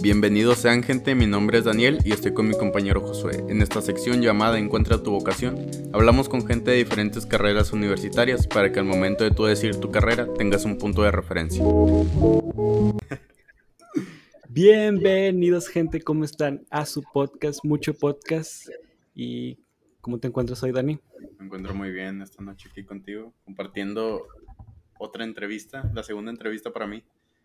Bienvenidos sean gente, mi nombre es Daniel y estoy con mi compañero Josué. En esta sección llamada Encuentra tu vocación, hablamos con gente de diferentes carreras universitarias para que al momento de tú decir tu carrera tengas un punto de referencia. Bienvenidos gente, ¿cómo están? A su podcast, mucho podcast. ¿Y cómo te encuentras hoy, Dani? Me encuentro muy bien esta noche aquí contigo, compartiendo otra entrevista, la segunda entrevista para mí.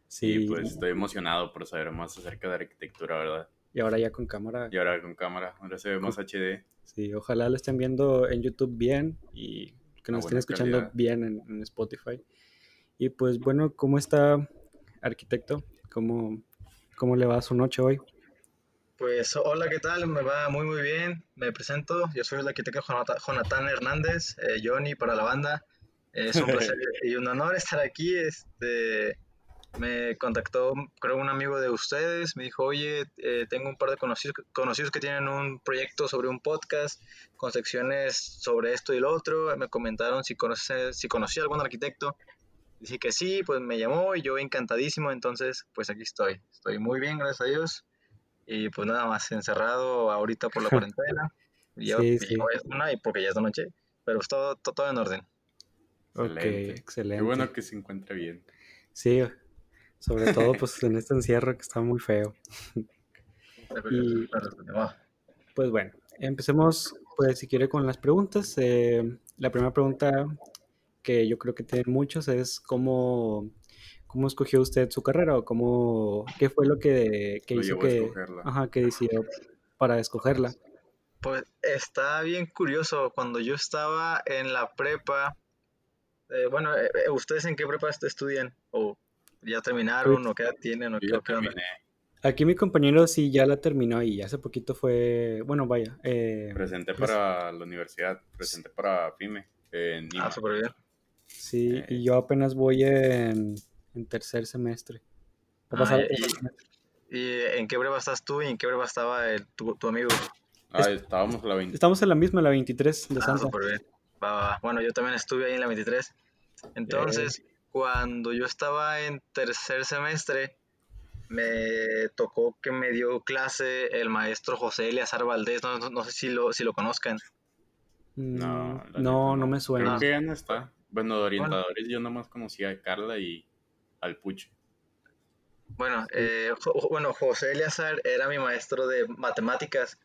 Sí, pues estoy emocionado por saber más acerca de arquitectura, ¿verdad? Y ahora ya con cámara. Y ahora con cámara, ahora se ve más HD. Sí, ojalá lo estén viendo en YouTube bien y que nos estén escuchando bien en, Spotify. Y pues bueno, ¿cómo está arquitecto? ¿Cómo, ¿Cómo le va su noche hoy? Pues hola, ¿qué tal? Me va muy muy bien. Me presento, yo soy el arquitecto Jonathan Hernández, eh, Johnny para la banda. Es un placer y un honor estar aquí. Este, me contactó, creo, un amigo de ustedes, me dijo, oye, eh, tengo un par de conocidos, conocidos que tienen un proyecto sobre un podcast con secciones sobre esto y lo otro. Me comentaron si, conoce, si conocía algún arquitecto. Dije que sí, pues me llamó y yo encantadísimo, entonces pues aquí estoy. Estoy muy bien, gracias a Dios. Y pues nada más encerrado ahorita por la cuarentena. Y sí, sí. y porque ya es de noche, pero todo, todo, en orden. Ok, excelente. Qué bueno que se encuentre bien. Sí, sobre todo pues en este encierro que está muy feo. y, pues bueno, empecemos pues si quiere con las preguntas. Eh, la primera pregunta que yo creo que tienen muchos es cómo, cómo escogió usted su carrera o cómo, qué fue lo que, que hizo que, ajá, que decidió para escogerla. Pues está bien curioso, cuando yo estaba en la prepa, eh, bueno, eh, ¿ustedes en qué prepa estudian? ¿O ¿Ya terminaron o qué edad tienen? O qué, Aquí mi compañero sí ya la terminó y hace poquito fue, bueno, vaya. Eh, presenté pues para la universidad, presenté para FIME. En Ah, súper bien. Sí, y eh, yo apenas voy en, tercer semestre. Ah, y, en qué breva estás tú y en qué breva estaba tu, amigo? Ah, estábamos en la 23. Estamos en la misma, la 23 de ah, Súper bien. Bueno, yo también estuve ahí en la 23. Entonces, cuando yo estaba en tercer semestre, me tocó que me dio clase el maestro José Eliazar Valdés, no, sé si lo, si lo conozcan. No, no, no me suena. Creo que ya no está. Bueno, de orientadores yo nomás conocía a Carla y al Pucho. Bueno, eh, bueno, José Eliazar era mi maestro de matemáticas,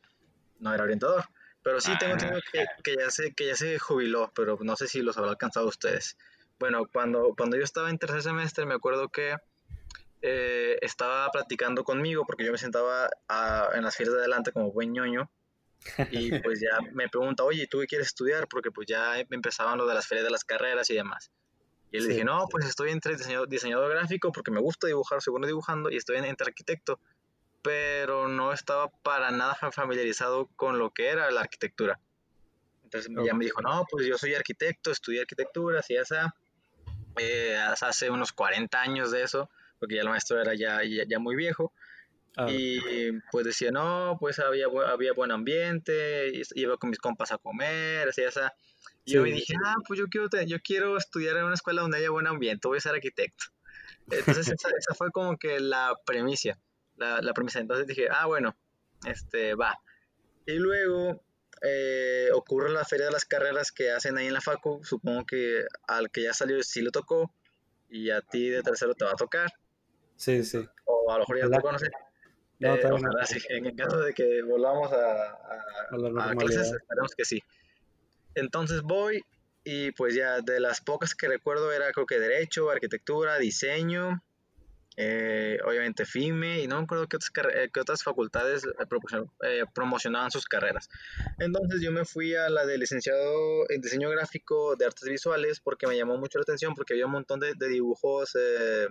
no era orientador, pero sí tengo, tengo que, ah. que, ya se, que ya se jubiló, pero no sé si los habrá alcanzado ustedes. Bueno, cuando, cuando yo estaba en tercer semestre, me acuerdo que eh, estaba platicando conmigo, porque yo me sentaba en las filas de adelante como buen ñoño, y pues ya me pregunta, oye, ¿tú qué quieres estudiar? Porque pues ya empezaban lo de las ferias de las carreras y demás. Y le dije, no, pues estoy entre diseñador, diseñador, gráfico porque me gusta dibujar, segundo dibujando, y estoy entre arquitecto, pero no estaba para nada familiarizado con lo que era la arquitectura. Entonces ya me dijo, no, pues yo soy arquitecto, estudié arquitectura, así, esa eh, hace unos 40 años de eso, porque ya el maestro era ya, ya, muy viejo. Ah, y pues decía, no, pues había, había buen ambiente, iba con mis compas a comer, así, esa. Y yo me dije, ah, pues yo quiero, yo quiero estudiar en una escuela donde haya buen ambiente, voy a ser arquitecto. Entonces esa, fue como que la premisa, la, la premisa. Entonces dije, ah, bueno, este, va. Y luego eh, ocurre la feria de las carreras que hacen ahí en la Facu, supongo que al que ya salió sí le tocó y a ti de tercero te va a tocar. Sí, sí. O a lo mejor ya te conoces. No, eh, en el caso de que volvamos a, a, clases, esperemos que sí. Entonces voy y pues ya de las pocas que recuerdo era creo que derecho, arquitectura, diseño, eh, obviamente FIME y no me acuerdo qué otras, eh, otras facultades eh, promocionaban sus carreras. Entonces yo me fui a la de licenciado en diseño gráfico de artes visuales porque me llamó mucho la atención porque había un montón de, dibujos de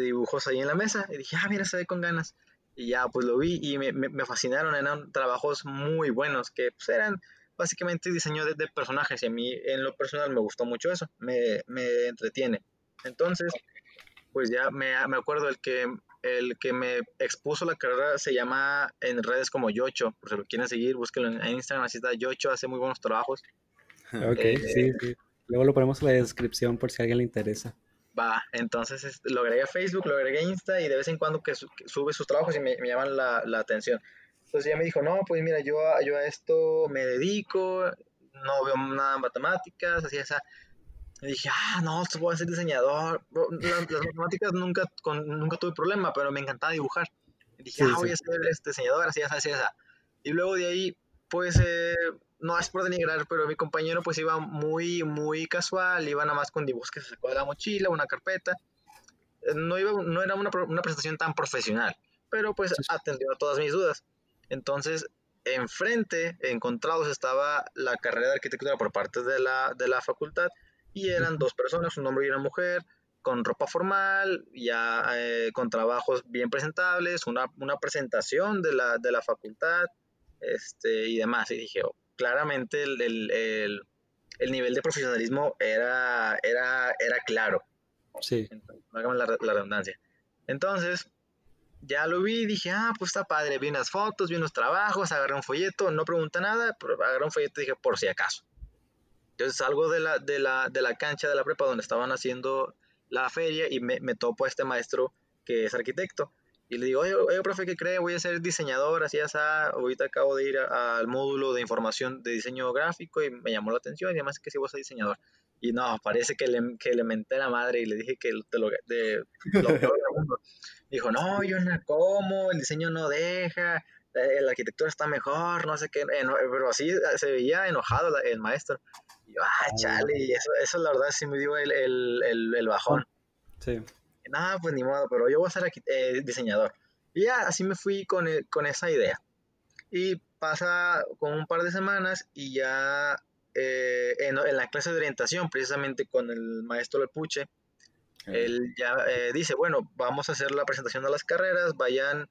dibujos ahí en la mesa y dije, ah, mira, se ve con ganas. Y ya pues lo vi y me, me, fascinaron, eran trabajos muy buenos que pues, eran básicamente diseño de, de, personajes y a mí en lo personal me gustó mucho eso, me, me entretiene. Entonces pues ya me, me acuerdo el que el que me expuso la carrera se llama en redes como Yocho, por si lo quieren seguir, búsquenlo en Instagram, así está Yocho, hace muy buenos trabajos. Ok, eh, sí, sí. Luego lo ponemos en la descripción por si a alguien le interesa. Va, entonces lo agregué a Facebook, lo agregué a Insta y de vez en cuando que, sube sus trabajos y me, llaman la, la, atención. Entonces ya me dijo, no, pues mira, yo, yo a esto me dedico, no veo nada en matemáticas, así esa. Y dije, ah, no, voy a ser diseñador. Las, matemáticas nunca, con, nunca tuve problema, pero me encantaba dibujar. Y dije, ah, voy a ser este diseñador, así, así, así. Y luego de ahí, pues, eh, no es por denigrar, pero mi compañero pues iba muy, muy casual, iba nada más con dibujos que se sacó de la mochila, una carpeta. Eh, no, iba, no era una, una presentación tan profesional, pero pues atendió a todas mis dudas. Entonces, enfrente, encontrados, estaba la carrera de arquitectura por parte de la, de la facultad y eran dos personas, un hombre y una mujer, con ropa formal, ya eh, con trabajos bien presentables, una, una presentación de la, de la facultad este, y demás. Y dije, oh, claramente el, el, el, nivel de profesionalismo era, era, era claro. Sí. Hagamos la, la redundancia. Entonces, ya lo vi dije, ah, pues está padre. Vi unas fotos, vi unos trabajos, agarré un folleto, no pregunta nada, pero agarré un folleto y dije, por si acaso. Entonces salgo de la, de la, de la cancha de la prepa donde estaban haciendo la feria y me, me topo a este maestro que es arquitecto. Y le digo, oye, oye, profe, ¿qué cree? Voy a ser diseñador, así, así. Ahorita acabo de ir al módulo de información de diseño gráfico y me llamó la atención y además que si vos sos diseñador. Y no, parece que le, que le menté la madre y le dije que te lo, de, Dijo, no, yo no como, el diseño no deja, eh, la arquitectura está mejor, no sé qué, pero así se veía enojado el maestro. Y yo, ah, chale, y eso, eso la verdad sí me dio el, el, el bajón. Sí nada, pues ni modo, pero yo voy a ser eh, diseñador. Y ya así me fui con, e, con esa idea. Y pasa con un par de semanas y ya eh, en, la clase de orientación, precisamente con el maestro del Puche, él ya eh, dice, bueno, vamos a hacer la presentación de las carreras, vayan,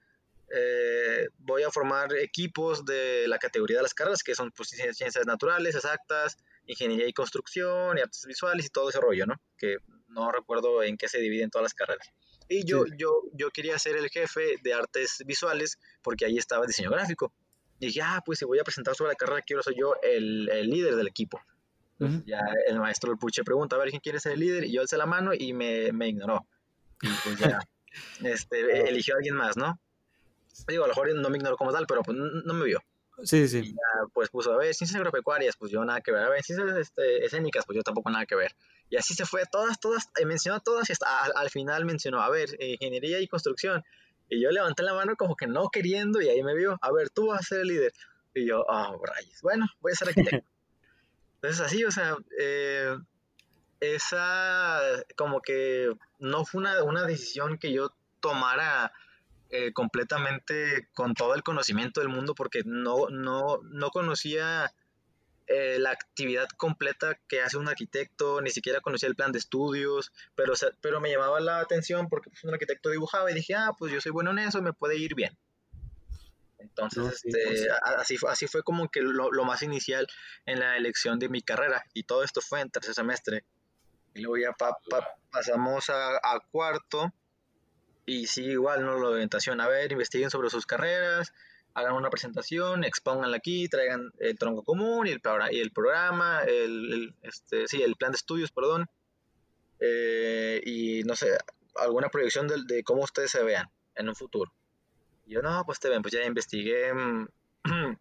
voy a formar equipos de la categoría de las carreras, que son pues, ciencias naturales, exactas, ingeniería y construcción, y artes visuales y todo ese rollo, ¿no? Que no recuerdo en qué se dividen todas las carreras. Y yo, yo, yo quería ser el jefe de artes visuales porque ahí estaba el diseño gráfico. Y dije, ah, pues si voy a presentar sobre la carrera, quiero ser yo el, el líder del equipo. Ya el maestro del puche pregunta, a ver quién quiere ser el líder, y yo alcé la mano y me, me ignoró. Y pues ya, este, eligió a alguien más, ¿no? Digo, a lo mejor no me ignoró como tal, pero pues no me vio. Sí, sí. Y ya, pues puso, a ver, ciencias agropecuarias, pues yo nada que ver. A ver, ciencias este, escénicas, pues yo tampoco nada que ver. Y así se fue, todas, todas, eh, mencionó todas y hasta al, final mencionó, a ver, ingeniería y construcción. Y yo levanté la mano como que no queriendo y ahí me vio, a ver, tú vas a ser el líder. Y yo, ah, oh, rayos, bueno, voy a ser arquitecto. Entonces así, o sea, eh, esa como que no fue una, una decisión que yo tomara eh, completamente con todo el conocimiento del mundo porque no, no, no conocía eh, la actividad completa que hace un arquitecto, ni siquiera conocía el plan de estudios, pero, pero me llamaba la atención porque pues, un arquitecto dibujaba y dije, ah, pues yo soy bueno en eso, me puede ir bien. Entonces, este, pues así, así fue como que lo, lo, más inicial en la elección de mi carrera y todo esto fue en tercer semestre. Y luego ya pasamos a, a cuarto y sí, igual, ¿no? La orientación, a ver, investiguen sobre sus carreras, hagan una presentación, expónganla aquí, traigan el tronco común y el, y el programa, el, este, sí, el plan de estudios, perdón, eh, y no sé, alguna proyección de, cómo ustedes se vean en un futuro. Y yo, no, pues te ven, pues ya investigué, mm,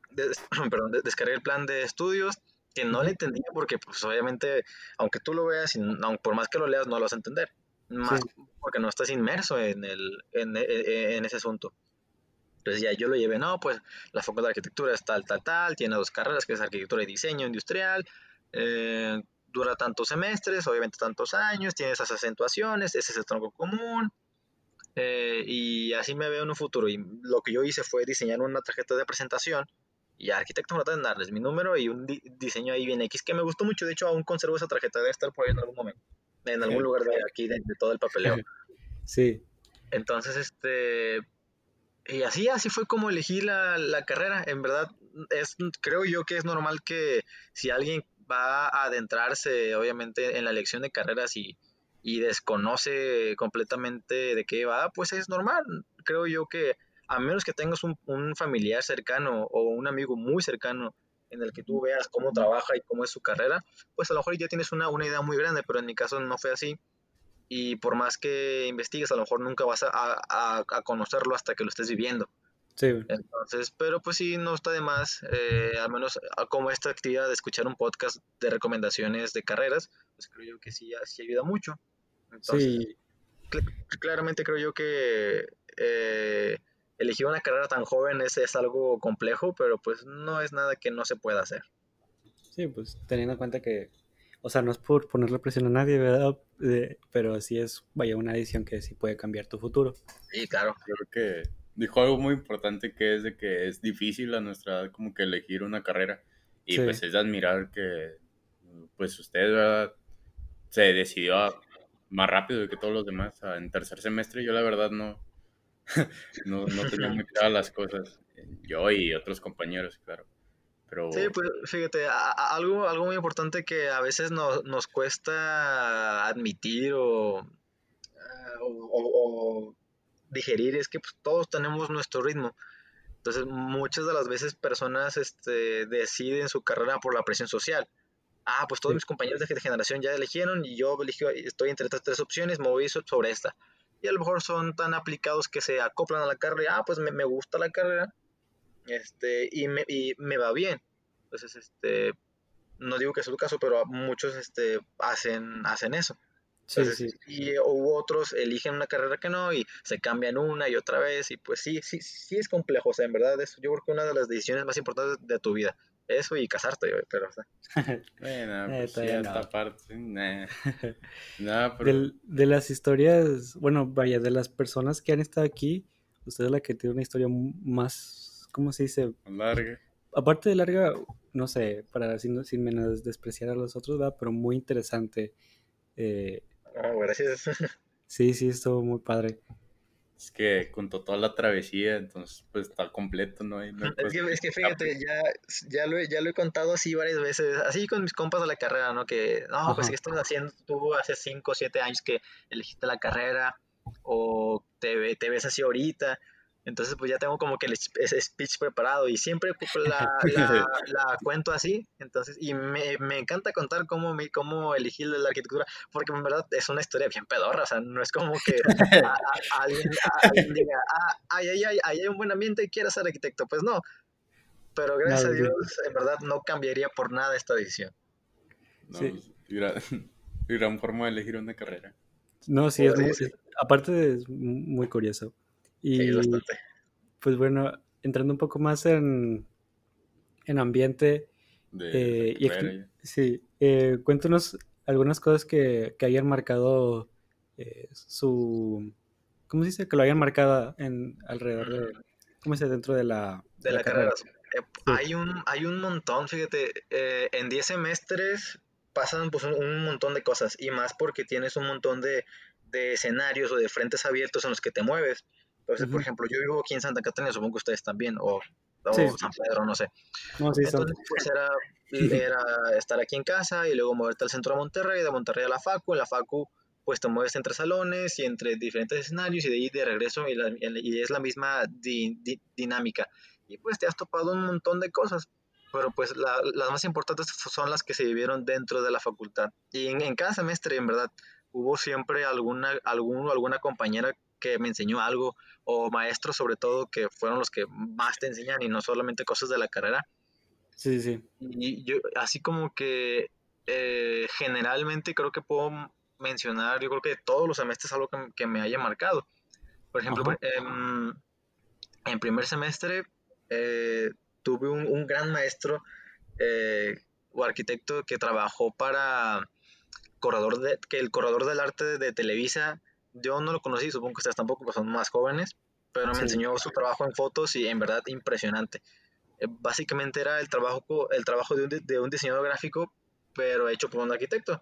perdón, descargué el plan de estudios, que no le entendía porque, pues obviamente, aunque tú lo veas, y, por más que lo leas, no lo vas a entender más porque no estás inmerso en, el, en, e, e, en, ese asunto. Entonces ya yo lo llevé, no, pues la facultad de arquitectura es tal, tal, tal, tiene dos carreras, que es arquitectura y diseño industrial, eh, dura tantos semestres, obviamente tantos años, tiene esas acentuaciones, ese es el tronco común, eh, y así me veo en un futuro. Y lo que yo hice fue diseñar una tarjeta de presentación y arquitecto me a darles mi número y un diseño ahí bien X que me gustó mucho. De hecho, aún conservo esa tarjeta, debe estar por ahí en algún momento en algún lugar de aquí, de, todo el papeleo. Sí. Entonces, este, y así, así fue como elegí la, la, carrera. En verdad, es, creo yo que es normal que si alguien va a adentrarse, obviamente, en la elección de carreras y, y desconoce completamente de qué va, pues es normal. Creo yo que a menos que tengas un, un familiar cercano o un amigo muy cercano en el que tú veas cómo trabaja y cómo es su carrera, pues a lo mejor ya tienes una, una idea muy grande, pero en mi caso no fue así. y por más que investigues, a lo mejor nunca vas a, a, a conocerlo hasta que lo estés viviendo. Sí. Entonces, pero pues sí, no está de más, eh, al menos como esta actividad de escuchar un podcast de recomendaciones de carreras, pues creo yo que sí, sí ayuda mucho. sí. claramente creo yo que eh, elegir una carrera tan joven es, es algo complejo, pero pues no es nada que no se pueda hacer. Sí, pues teniendo en cuenta que, o sea, no es por ponerle presión a nadie, ¿verdad? pero sí es, vaya, una decisión que sí puede cambiar tu futuro. Sí, claro. Creo que dijo algo muy importante que es de que es difícil a nuestra edad como que elegir una carrera y pues es de admirar que pues usted ¿verdad? se decidió más rápido que todos los demás en tercer semestre yo la verdad no no, no tenía muy claras las cosas yo y otros compañeros claro pero... Sí, pues fíjate, algo, algo muy importante que a veces nos, nos cuesta admitir o, eh, o digerir es que pues, todos tenemos nuestro ritmo. Entonces, muchas de las veces personas este, deciden su carrera por la presión social. Ah, pues todos mis compañeros de generación ya eligieron y yo estoy entre estas tres opciones, me voy sobre esta. Y a lo mejor son tan aplicados que se acoplan a la carrera. Ah, pues me, me gusta la carrera este, y, me, y me va bien. Entonces, este, no digo que sea tu caso, pero muchos este, hacen, hacen eso. Sí, sí. Y hubo otros eligen una carrera que no y se cambian una y otra vez y pues sí, sí, sí es complejo, o sea, en verdad es yo creo que una de las decisiones más importantes de tu vida, eso y casarte, pero o sea. bueno, eh, pues sí, esta parte, de las historias, bueno, vaya, de las personas que han estado aquí, usted es la que tiene una historia más, ¿cómo se dice? Larga. Aparte de larga, no sé, para sin, sin menos despreciar a los otros, ¿verdad? Pero muy interesante. Eh, Ah, gracias. Sí, sí, estuvo muy padre. Es que contó toda la travesía, entonces pues está completo, ¿no? es, que, fíjate, ya, ya, lo, ya lo he contado así varias veces, así con mis compas de la carrera, ¿no? Que, no, pues, ¿qué estás haciendo tú hace 5 o 7 años que elegiste la carrera? O te, te ves así ahorita. Entonces, pues ya tengo como que el speech preparado y siempre pues, la, la, cuento así. Entonces, y me, me, encanta contar cómo, me, cómo elegí la arquitectura, porque en verdad es una historia bien pedorra. O sea, no es como que alguien, diga, ah, ay, ay, ay, hay un buen ambiente y quieras ser arquitecto. Pues no. Pero gracias a Dios, en verdad no cambiaría por nada esta decisión. No, sí. Pues, gran, forma de elegir una carrera. No, sí, es muy, aparte es muy curioso. Y pues bueno, entrando un poco más en, en ambiente, eh, y sí, eh, cuéntanos algunas cosas que, que hayan marcado eh, su, ¿cómo se dice? Que lo hayan marcado en alrededor de, ¿cómo se dice? Dentro de la, de, la, carrera. Hay, un, hay un montón, fíjate, en 10 semestres pasan pues, un, montón de cosas y más porque tienes un montón de, de escenarios o de frentes abiertos en los que te mueves. Entonces, por ejemplo, yo vivo aquí en Santa Catarina, supongo que ustedes también, o, San Pedro, no sé. Entonces, pues era, era, estar aquí en casa y luego moverte al centro de Monterrey, de Monterrey a la Facu, en la Facu pues te mueves entre salones y entre diferentes escenarios y de ahí de regreso y, y es la misma dinámica. Y pues te has topado un montón de cosas, pero pues las más importantes son las que se vivieron dentro de la facultad. Y en, en cada semestre, en verdad, hubo siempre alguna, algún, alguna compañera que me enseñó algo, o maestros sobre todo, que fueron los que más te enseñan y no solamente cosas de la carrera. Sí, sí. Y yo, así como que eh, generalmente creo que puedo mencionar, yo creo que todos los semestres algo que, me haya marcado. Por ejemplo, em, en primer semestre eh, tuve un, gran maestro eh, o arquitecto que trabajó para corredor de, que el corredor del arte de Televisa yo no lo conocí, supongo que ustedes tampoco, pues son más jóvenes, pero me enseñó su trabajo en fotos y en verdad impresionante. Eh, básicamente era el trabajo, el trabajo de un, de un diseñador gráfico, pero hecho por un arquitecto.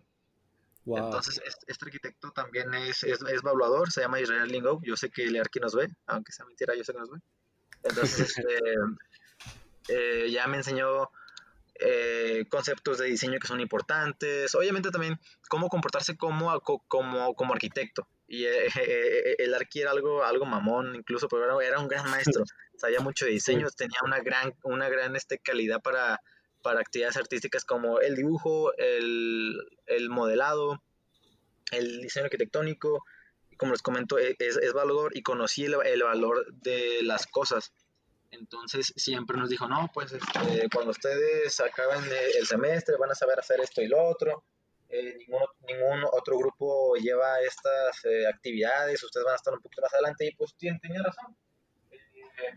Entonces, este, arquitecto también es, es, es, evaluador, se llama Israel Lingo. Yo sé que Learki nos ve, aunque sea mentira, yo sé que nos ve. Entonces, este, eh, ya me enseñó eh, conceptos de diseño que son importantes. Obviamente también cómo comportarse como, como, como arquitecto. Y eh, eh, el Arqui era algo, algo mamón, incluso, pero era, un gran maestro. Sabía mucho de diseño, tenía una gran, una gran este, calidad para, para actividades artísticas como el dibujo, el, el modelado. el diseño arquitectónico, como les comento, e, es, es valor y conocí el, el, valor de las cosas. Entonces siempre nos dijo, no, pues este, cuando ustedes acaben el semestre van a saber hacer esto y lo otro. Eh, ningún, ningún, otro grupo lleva estas eh, actividades, ustedes van a estar un poquito más adelante y pues tiene, tenía razón. Eh,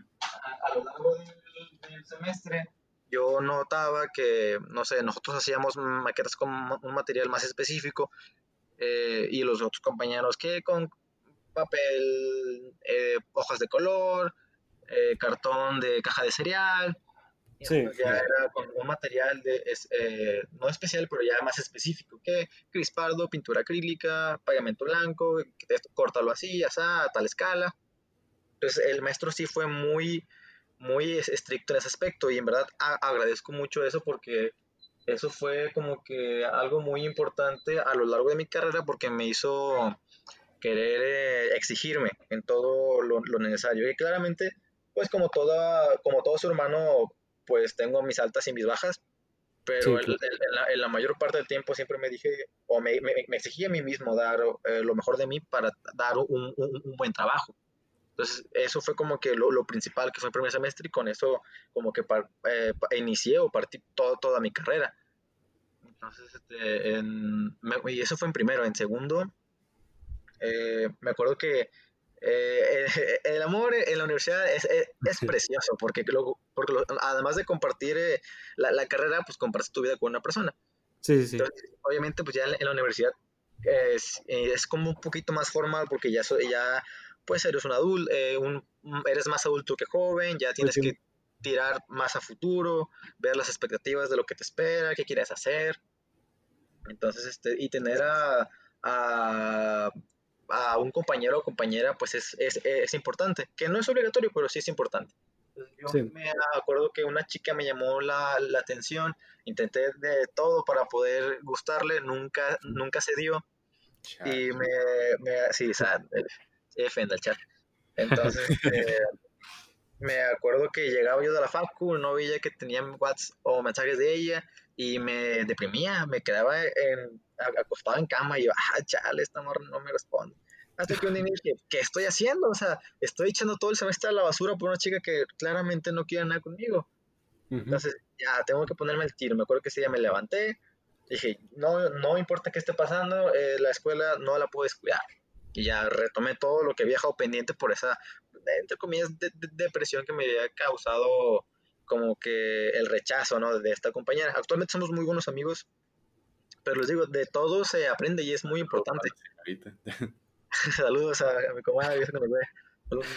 a, lo largo del, semestre yo notaba que, no sé, nosotros hacíamos maquetas con un material más específico eh, y los otros compañeros que con papel, hojas de color, cartón de caja de cereal. Sí. Ya era con un material de, es, eh, no especial, pero ya más específico, que crispardo, pintura acrílica, pagamento blanco, córtalo así, así, a tal escala. Entonces el maestro sí fue muy, muy estricto en ese aspecto y en verdad a, agradezco mucho eso porque eso fue como que algo muy importante a lo largo de mi carrera porque me hizo querer eh, exigirme en todo lo, lo, necesario. Y claramente, pues como, toda, como todo ser humano, pues tengo mis altas y mis bajas, pero sí, claro. en, en, la, en, la, mayor parte del tiempo siempre me dije, o me, me, me exigí a mí mismo dar eh, lo mejor de mí para dar un, un, un, buen trabajo. Entonces, eso fue como que lo, lo, principal que fue el primer semestre y con eso como que par, eh, inicié o partí todo, toda mi carrera. Entonces, este, en, me, y eso fue en primero. En segundo, eh, me acuerdo que eh, el amor en la universidad es, es, es precioso porque, lo, porque lo, además de compartir eh, la, la, carrera, pues compartes tu vida con una persona. Sí, sí. Entonces, obviamente, pues ya en la universidad es, es como un poquito más formal porque ya, ya pues eres un adulto, eh, un, eres más adulto que joven, ya tienes sí. que tirar más a futuro, ver las expectativas de lo que te espera, qué quieres hacer. Entonces, este, y tener a, a, a un compañero o compañera, pues es, es, es, importante, que no es obligatorio, pero sí es importante. Yo sí. me acuerdo que una chica me llamó la, la, atención, intenté de todo para poder gustarle, nunca, nunca se dio. Chat. Y me, me, sí, o sea, F en el chat. Entonces, eh, me acuerdo que llegaba yo de la facu, no veía que tenía WhatsApp o mensajes de ella y me deprimía, me quedaba en, acostado en cama y yo, ah, chale, esta morra no me responde. Hasta que un día dije, ¿qué estoy haciendo? O sea, estoy echando todo el semestre a la basura por una chica que claramente no quiere nada conmigo. Uh -huh. Entonces, ya, tengo que ponerme el tiro. Me acuerdo que ese día me levanté, dije, no, no importa qué esté pasando, eh, la escuela no la puedo descuidar y ya retomé todo lo que había dejado pendiente por esa, entre comillas, de, de, depresión que me había causado como que el rechazo, ¿no? De esta compañera. Actualmente somos muy buenos amigos, pero les digo, de todo se aprende y es muy importante. Saludos a, mi comadre, que nos ve.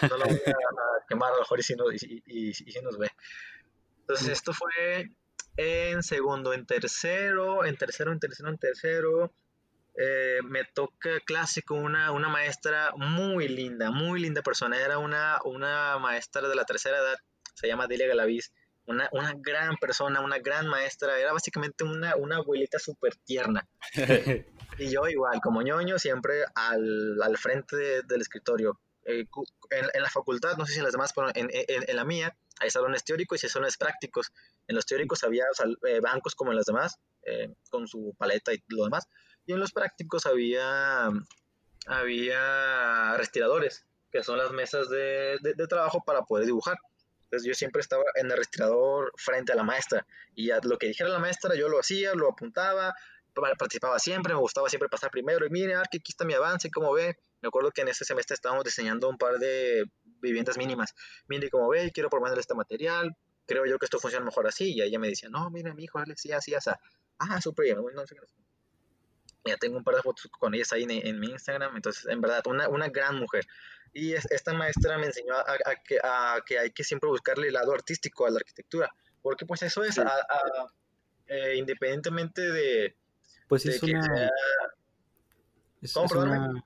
No la voy a, quemar a lo mejor y si, no, y, y, y, y si nos ve. Entonces, esto fue en segundo, en tercero, en tercero, en tercero, en tercero eh, me toca clásico una, una maestra muy linda, muy linda persona. Era una, una maestra de la tercera edad, se llama Delia Galaviz. Una, gran persona, una gran maestra. Era básicamente una, una abuelita súper tierna. y yo igual, como ñoño, siempre al, al frente de, del escritorio. Eh, en, en, la facultad, no sé si en las demás, pero en, en, la mía, hay salones teóricos y salones prácticos. En los teóricos había eh, bancos como en las demás, eh, con su paleta y lo demás y en los prácticos había, había respiradores, que son las mesas de, de, trabajo para poder dibujar. Entonces yo siempre estaba en el respirador frente a la maestra y a lo que dijera la maestra yo lo hacía, lo apuntaba, participaba siempre, me gustaba siempre pasar primero y mire, aquí está mi avance, ¿cómo ve? Me acuerdo que en ese semestre estábamos diseñando un par de viviendas mínimas. Mire, ¿cómo ve? Quiero proponer este material, creo yo que esto funciona mejor así. Y ella me decía, no, mire, mi hijo, así, así, así. Ah, súper bien, no sé qué ya tengo un par de fotos con ellas ahí en, en mi Instagram, entonces en verdad una, una gran mujer. Y es, esta maestra me enseñó a, a, que, a, que, hay que siempre buscarle el lado artístico a la arquitectura, porque pues eso es, sí. eh, independientemente de... Pues de es una... Sea... Es, es una...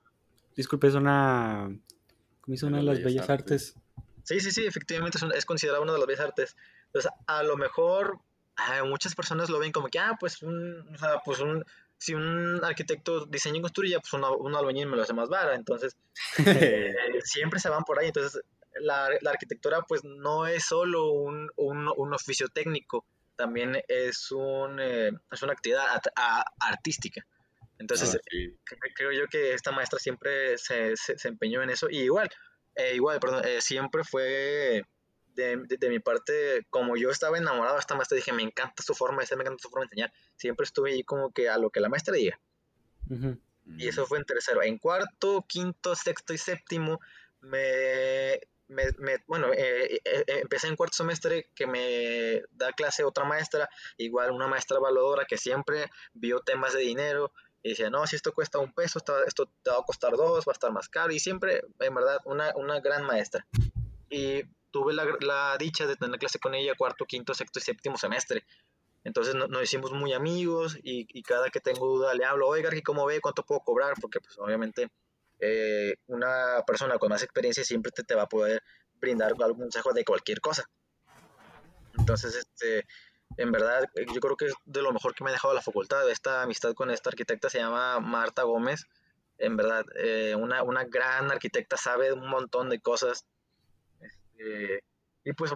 Disculpe, es una... ¿Cómo hizo una de las bellas artes? artes? Sí, sí, sí, efectivamente es, un, es considerada una de las bellas artes. Entonces, a lo mejor muchas personas lo ven como que, ah, pues un, o sea, pues un, si un arquitecto diseña y construye, pues una, un albañil me lo hace más vara. Entonces, eh, siempre se van por ahí. Entonces, la, la arquitectura, pues no es solo un, un, un oficio técnico, también es, un, eh, es una actividad a, a, artística. Entonces, ah, creo yo que esta maestra siempre se, se, empeñó en eso. Y igual, eh, igual, perdón, siempre fue de, de, mi parte, como yo estaba enamorado de esta maestra, dije, me encanta su forma de ser, me encanta su forma de enseñar. Siempre estuve ahí como que a lo que la maestra diga. Y eso fue en tercero. En cuarto, quinto, sexto y séptimo, me, me, bueno, eh, empecé en cuarto semestre que me da clase otra maestra, igual una maestra evaluadora que siempre vio temas de dinero, y decía, no, si esto cuesta un peso, esto, te va a costar dos, va a estar más caro. Y siempre, en verdad, una, una gran maestra. Y tuve la, la, dicha de tener clase con ella cuarto, quinto, sexto y séptimo semestre. Entonces nos hicimos muy amigos y, y, cada que tengo duda le hablo, oiga, ¿y cómo ve? ¿Cuánto puedo cobrar? Porque pues obviamente eh, una persona con más experiencia siempre te, te va a poder brindar algún consejo de cualquier cosa. Entonces, este, en verdad, yo creo que es de lo mejor que me ha dejado la facultad. Esta amistad con esta arquitecta se llama Marta Gómez. En verdad, eh, una, una, gran arquitecta, sabe un montón de cosas. Este, y pues,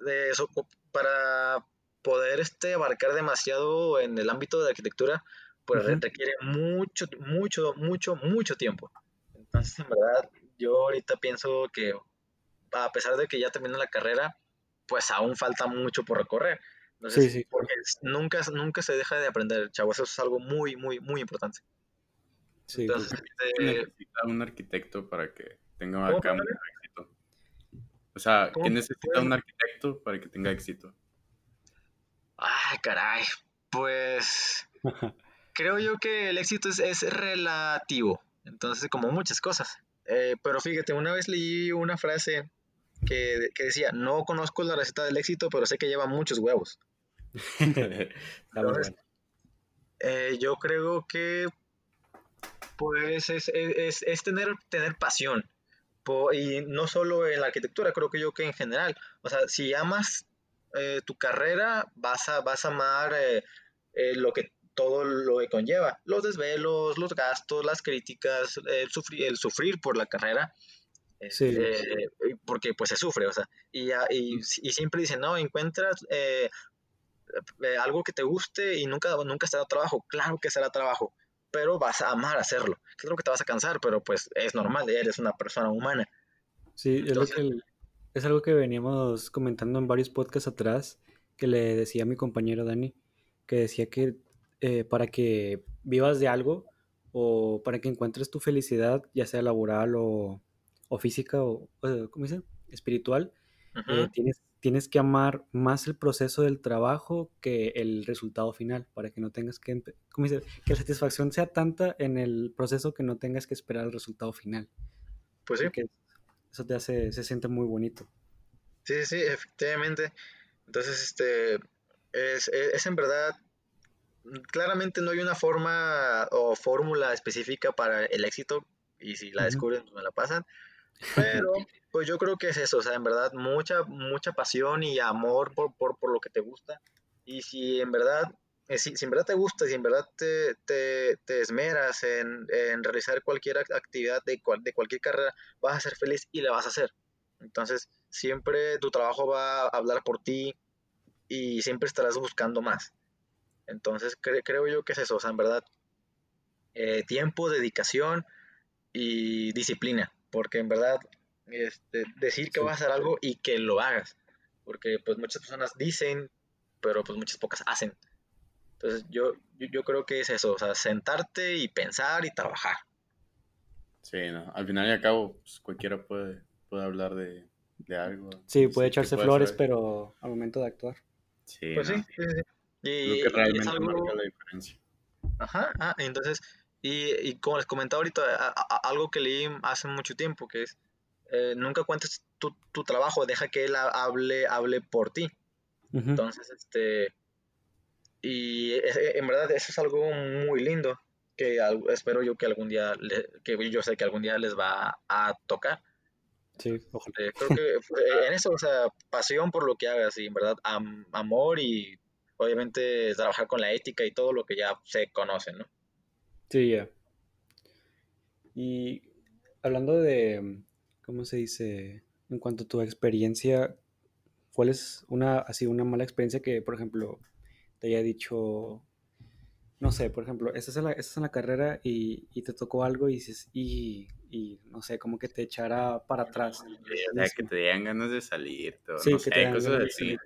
de eso, para poder este, abarcar demasiado en el ámbito de arquitectura, pues requiere mucho, mucho, mucho, mucho tiempo. Entonces, en verdad, yo ahorita pienso que a pesar de que ya terminé la carrera, pues aún falta mucho por recorrer sí, sí. Porque nunca, nunca se deja de aprender, chavos. Eso es algo muy, muy, muy importante. Sí, Entonces, ¿qué este necesita un arquitecto para que tenga acá? O sea, ¿qué necesita un arquitecto para que tenga éxito? Ay, caray. Pues creo yo que el éxito es, es relativo. Entonces, como muchas cosas. Eh, pero fíjate, una vez leí una frase que, que, decía, no conozco la receta del éxito, pero sé que lleva muchos huevos. Eh, yo creo que pues es, es, es, tener, tener pasión. Y no solo en la arquitectura, creo que yo que en general. O sea, si amas eh, tu carrera, vas a, vas a amar eh, lo que todo lo que conlleva. Los desvelos, los gastos, las críticas, el sufrir, el sufrir por la carrera. Sí. porque pues se sufre, o sea, y, y, y siempre dicen, no, encuentras eh, algo que te guste y nunca, nunca será trabajo. Claro que será trabajo, pero vas a amar hacerlo. Claro que te vas a cansar, pero pues es normal, eres una persona humana. Sí, es, algo que veníamos comentando en varios podcasts atrás, que le decía a mi compañero Dani, que decía que eh, para que vivas de algo o para que encuentres tu felicidad, ya sea laboral o, física o, ¿cómo dice? Espiritual, eh, tienes tienes que amar más el proceso del trabajo que el resultado final, para que no tengas que, ¿cómo dice? que la satisfacción sea tanta en el proceso que no tengas que esperar el resultado final. Pues sí. eso te hace, se siente muy bonito. Sí, sí, efectivamente. Entonces, este, es, es, en verdad, claramente no hay una forma o fórmula específica para el éxito, y si la descubren, pues me la pasan, pero pues yo creo que es eso, o sea, en verdad, mucha, mucha pasión y amor por, por, por lo que te gusta. Y si en verdad, eh, si, en verdad te gusta, si en verdad te, te, te esmeras en, en, realizar cualquier actividad de, cual, de cualquier carrera, vas a ser feliz y la vas a hacer. Entonces, siempre tu trabajo va a hablar por ti y siempre estarás buscando más. Entonces, creo yo que es eso, o sea, en verdad, eh, tiempo, dedicación y disciplina, porque en verdad este, decir que vas a hacer algo y que lo hagas. Porque pues muchas personas dicen, pero pues muchas pocas hacen. Entonces yo, yo, creo que es eso, o sea, sentarte y pensar y trabajar. Sí, no, al final y al cabo, pues, cualquiera puede, puede hablar de, de algo. Sí, puede echarse flores, pero al momento de actuar. Sí, pues sí, sí, Y, que realmente marca la diferencia. Ajá, ah, entonces, y, y, como les comentaba ahorita, algo que leí hace mucho tiempo, que es eh, nunca cuentes tu, tu, trabajo, deja que él hable, hable por ti. Entonces, este, y en verdad eso es algo muy lindo que espero yo que algún día, que yo sé que algún día les va a tocar. Sí, eh, creo que en eso, o sea, pasión por lo que hagas y en verdad amor y obviamente trabajar con la ética y todo lo que ya se conoce, ¿no? Sí, ya. Y hablando de, ¿cómo se dice? En cuanto a tu experiencia, ¿cuál es una, así, una mala experiencia que, por ejemplo, te haya dicho, no sé, por ejemplo, estás en la, estás en la carrera y, y, te tocó algo y dices, y, y, no sé, como que te echara para atrás. O sea, que te digan ganas de salir. Todo, sí, no que sé, te cosas así.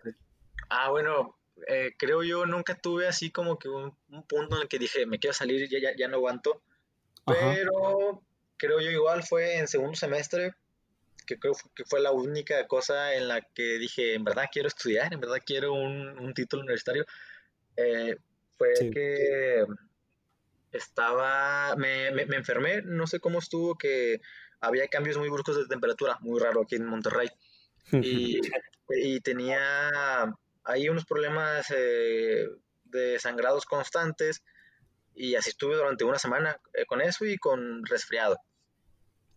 Ah, bueno, eh, creo yo nunca tuve así como que un, un, punto en el que dije, me quiero salir, ya, ya, ya no aguanto. Pero creo yo igual fue en segundo semestre, que creo que fue la única cosa en la que dije, en verdad quiero estudiar, en verdad quiero un, un título universitario. Eh, fue que estaba, me, me, me, enfermé, no sé cómo estuvo, que había cambios muy bruscos de temperatura, muy raro aquí en Monterrey. Y, y tenía ahí unos problemas eh, de sangrados constantes y así estuve durante una semana eh, con eso y con resfriado.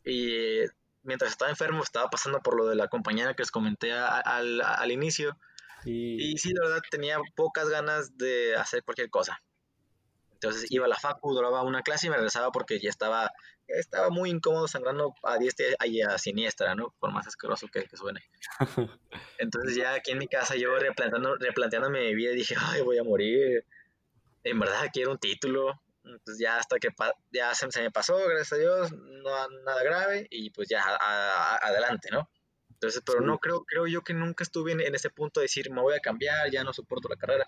Y mientras estaba enfermo estaba pasando por lo de la compañera que les comenté al, al inicio. Y... y... sí, la verdad tenía pocas ganas de hacer cualquier cosa. Entonces iba a la facu, duraba una clase y me regresaba porque ya estaba, estaba muy incómodo sangrando a diestra y a siniestra, ¿no? Por más asqueroso que, que suene. Entonces ya aquí en mi casa yo replanteando, replanteándome mi vida dije, ay, voy a morir en verdad quiero un título. Pues ya hasta que ya se, me pasó, gracias a Dios, no nada grave y pues ya adelante, ¿no? Entonces, pero no creo, creo yo que nunca estuve en, ese punto de decir, me voy a cambiar, ya no soporto la carrera,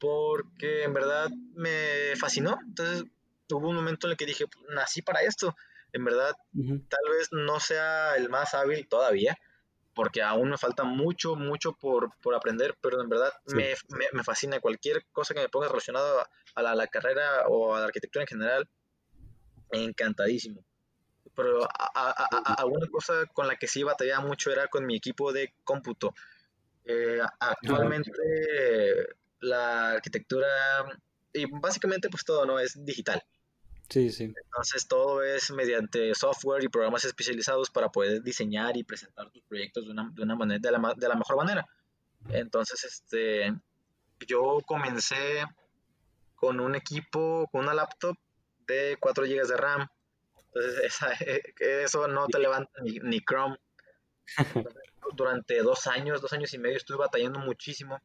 porque en verdad me fascinó. Entonces, hubo un momento en el que dije, nací para esto. En verdad, tal vez no sea el más hábil todavía, porque aún me falta mucho, mucho por, por aprender, pero en verdad me, me, fascina cualquier cosa que me ponga relacionada a la, la, carrera o a la arquitectura en general, encantadísimo. Pero alguna cosa con la que sí batallaba mucho era con mi equipo de cómputo. Eh, actualmente la arquitectura y básicamente pues todo no es digital. Sí, sí. Entonces todo es mediante software y programas especializados para poder diseñar y presentar tus proyectos de una, de una manera, de la, de la, mejor manera. Entonces, este, yo comencé con un equipo, con una laptop de 4 GB de RAM. Entonces, esa, eso no te levanta ni, ni Chrome. Durante dos años, dos años y medio estuve batallando muchísimo.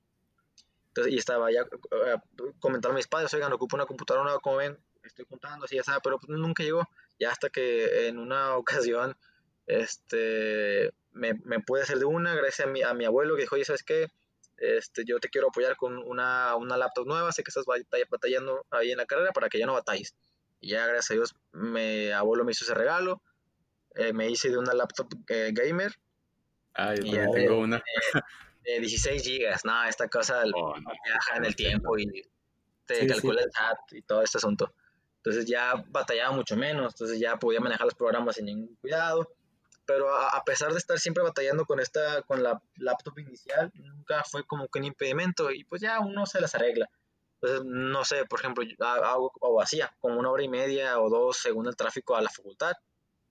Entonces, y estaba ya uh, comentando a mis padres, oigan, ocupo una computadora como ven, estoy juntando, así ya sabe, pero pues, nunca llegó. Ya hasta que en una ocasión este, me, me pude hacer de una, gracias a mi, a mi abuelo que dijo, oye, ¿sabes qué? Este, yo te quiero apoyar con una, una laptop nueva, sé que estás batallando ahí en la carrera para que ya no batalles. Y ya, gracias a Dios, mi abuelo me hizo ese regalo, eh, me hice de una laptop eh, gamer. Ah, yo también tengo una. De, 16 gigas, no, esta cosa oh, viaja en el tiempo y te calcula el chat y todo este asunto. Entonces ya batallaba mucho menos, entonces ya podía manejar los programas sin ningún cuidado. Pero a, pesar de estar siempre batallando con esta, con la laptop inicial, nunca fue como que un impedimento y pues ya uno se las arregla. Entonces, no sé, por ejemplo, hago o hacía como una hora y media o dos según el tráfico a la facultad.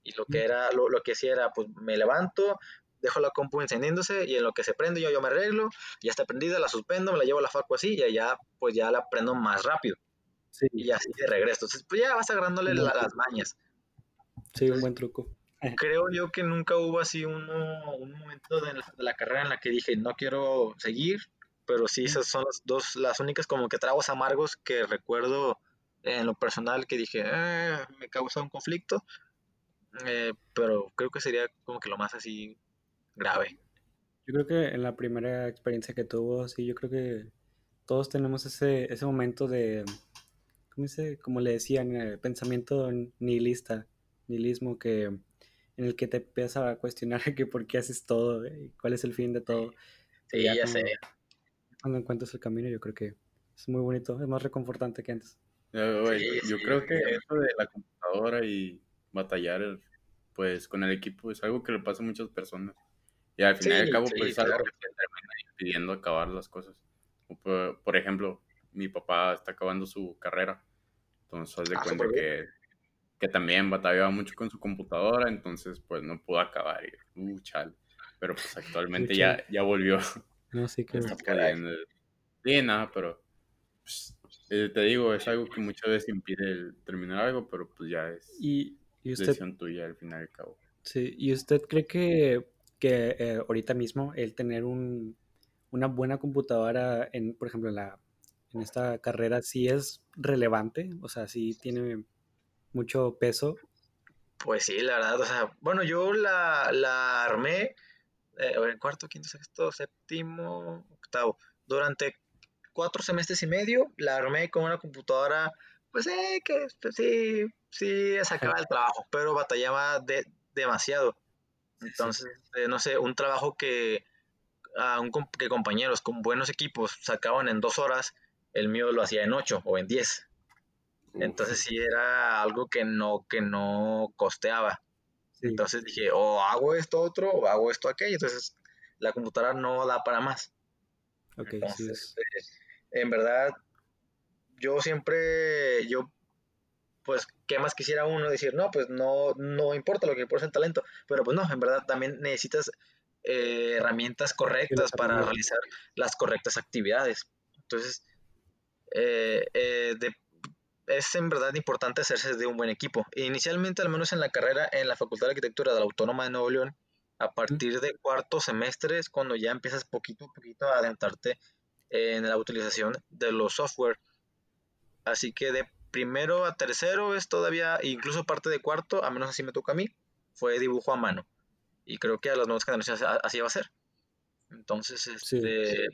Y lo que era, lo, lo que hacía era, pues me levanto, dejo la compu encendiéndose y en lo que se prende yo, yo me arreglo, ya está prendida, la suspendo, me la llevo a la facu así y allá pues ya la prendo más rápido. Y así de regreso. Entonces, pues ya vas agarrándole las mañas. Sí, un buen truco. Creo yo que nunca hubo así un momento de la, carrera en la que dije, no quiero seguir, pero sí, esas son las dos, las únicas como que tragos amargos que recuerdo en lo personal que dije, eh, me causa un conflicto, eh, pero creo que sería como que lo más así grave. Yo creo que en la primera experiencia que tuvo, sí, yo creo que todos tenemos ese, ese momento de, ¿cómo dice? Como le decían, eh, pensamiento nihilista, nihilismo, que en el que te empieza a cuestionar que por qué haces todo, y cuál es el fin de todo. Sí, ya, cuando, sé. Cuando encuentras el camino, yo creo que es muy bonito, es más reconfortante que antes. yo creo que eso de la computadora y batallar pues con el equipo es algo que le pasa a muchas personas. Y al final y al cabo, pues algo que te termina impidiendo acabar las cosas. Por, por, ejemplo, mi papá está acabando su carrera. Entonces, haz de ah, cuenta que, que, también batallaba mucho con su computadora, entonces, pues no pudo acabar. Y, uh, chal. Pero pues actualmente ya, ya volvió. No, sí que está Sí, nada, pero pues, eh, te digo, es algo que muchas veces impide terminar algo, pero pues ya es y, y usted, decisión tuya al final y al cabo. Sí, ¿y usted cree que, que eh, ahorita mismo el tener un, una buena computadora, en, por ejemplo, en la en esta carrera sí es relevante, o sea, sí tiene mucho peso. Pues sí, la verdad, o sea, bueno, yo la, la armé eh, en cuarto, quinto, sexto, séptimo, octavo. Durante cuatro semestres y medio la armé con una computadora, pues eh, que pues, sí, sí sacaba el trabajo, pero batallaba de, demasiado. Entonces, eh, no sé, un trabajo que, a un, que compañeros con buenos equipos sacaban en dos horas, el mío lo hacía en ocho o en diez. Entonces sí era algo que no, que no costeaba. Entonces dije, o hago esto otro, o hago esto aquello. Entonces la computadora no da para más. Okay, Entonces, eh, en verdad, yo siempre, yo, pues, ¿qué más quisiera uno decir? No, pues no, no importa lo que importa el talento. Pero pues no, en verdad también necesitas eh, herramientas correctas para realizar las correctas actividades. Entonces, eh, de, es en verdad importante hacerse de un buen equipo. Inicialmente, al menos en la carrera en la Facultad de Arquitectura de la Autónoma de Nuevo León, a partir de cuarto semestre es cuando ya empiezas poquito a poquito a adentrarte en la utilización de los software. Así que de primero a tercero es todavía, incluso parte de cuarto, a menos así me toca a mí, fue dibujo a mano. Y creo que a las nuevas generaciones así va a ser. Entonces, este,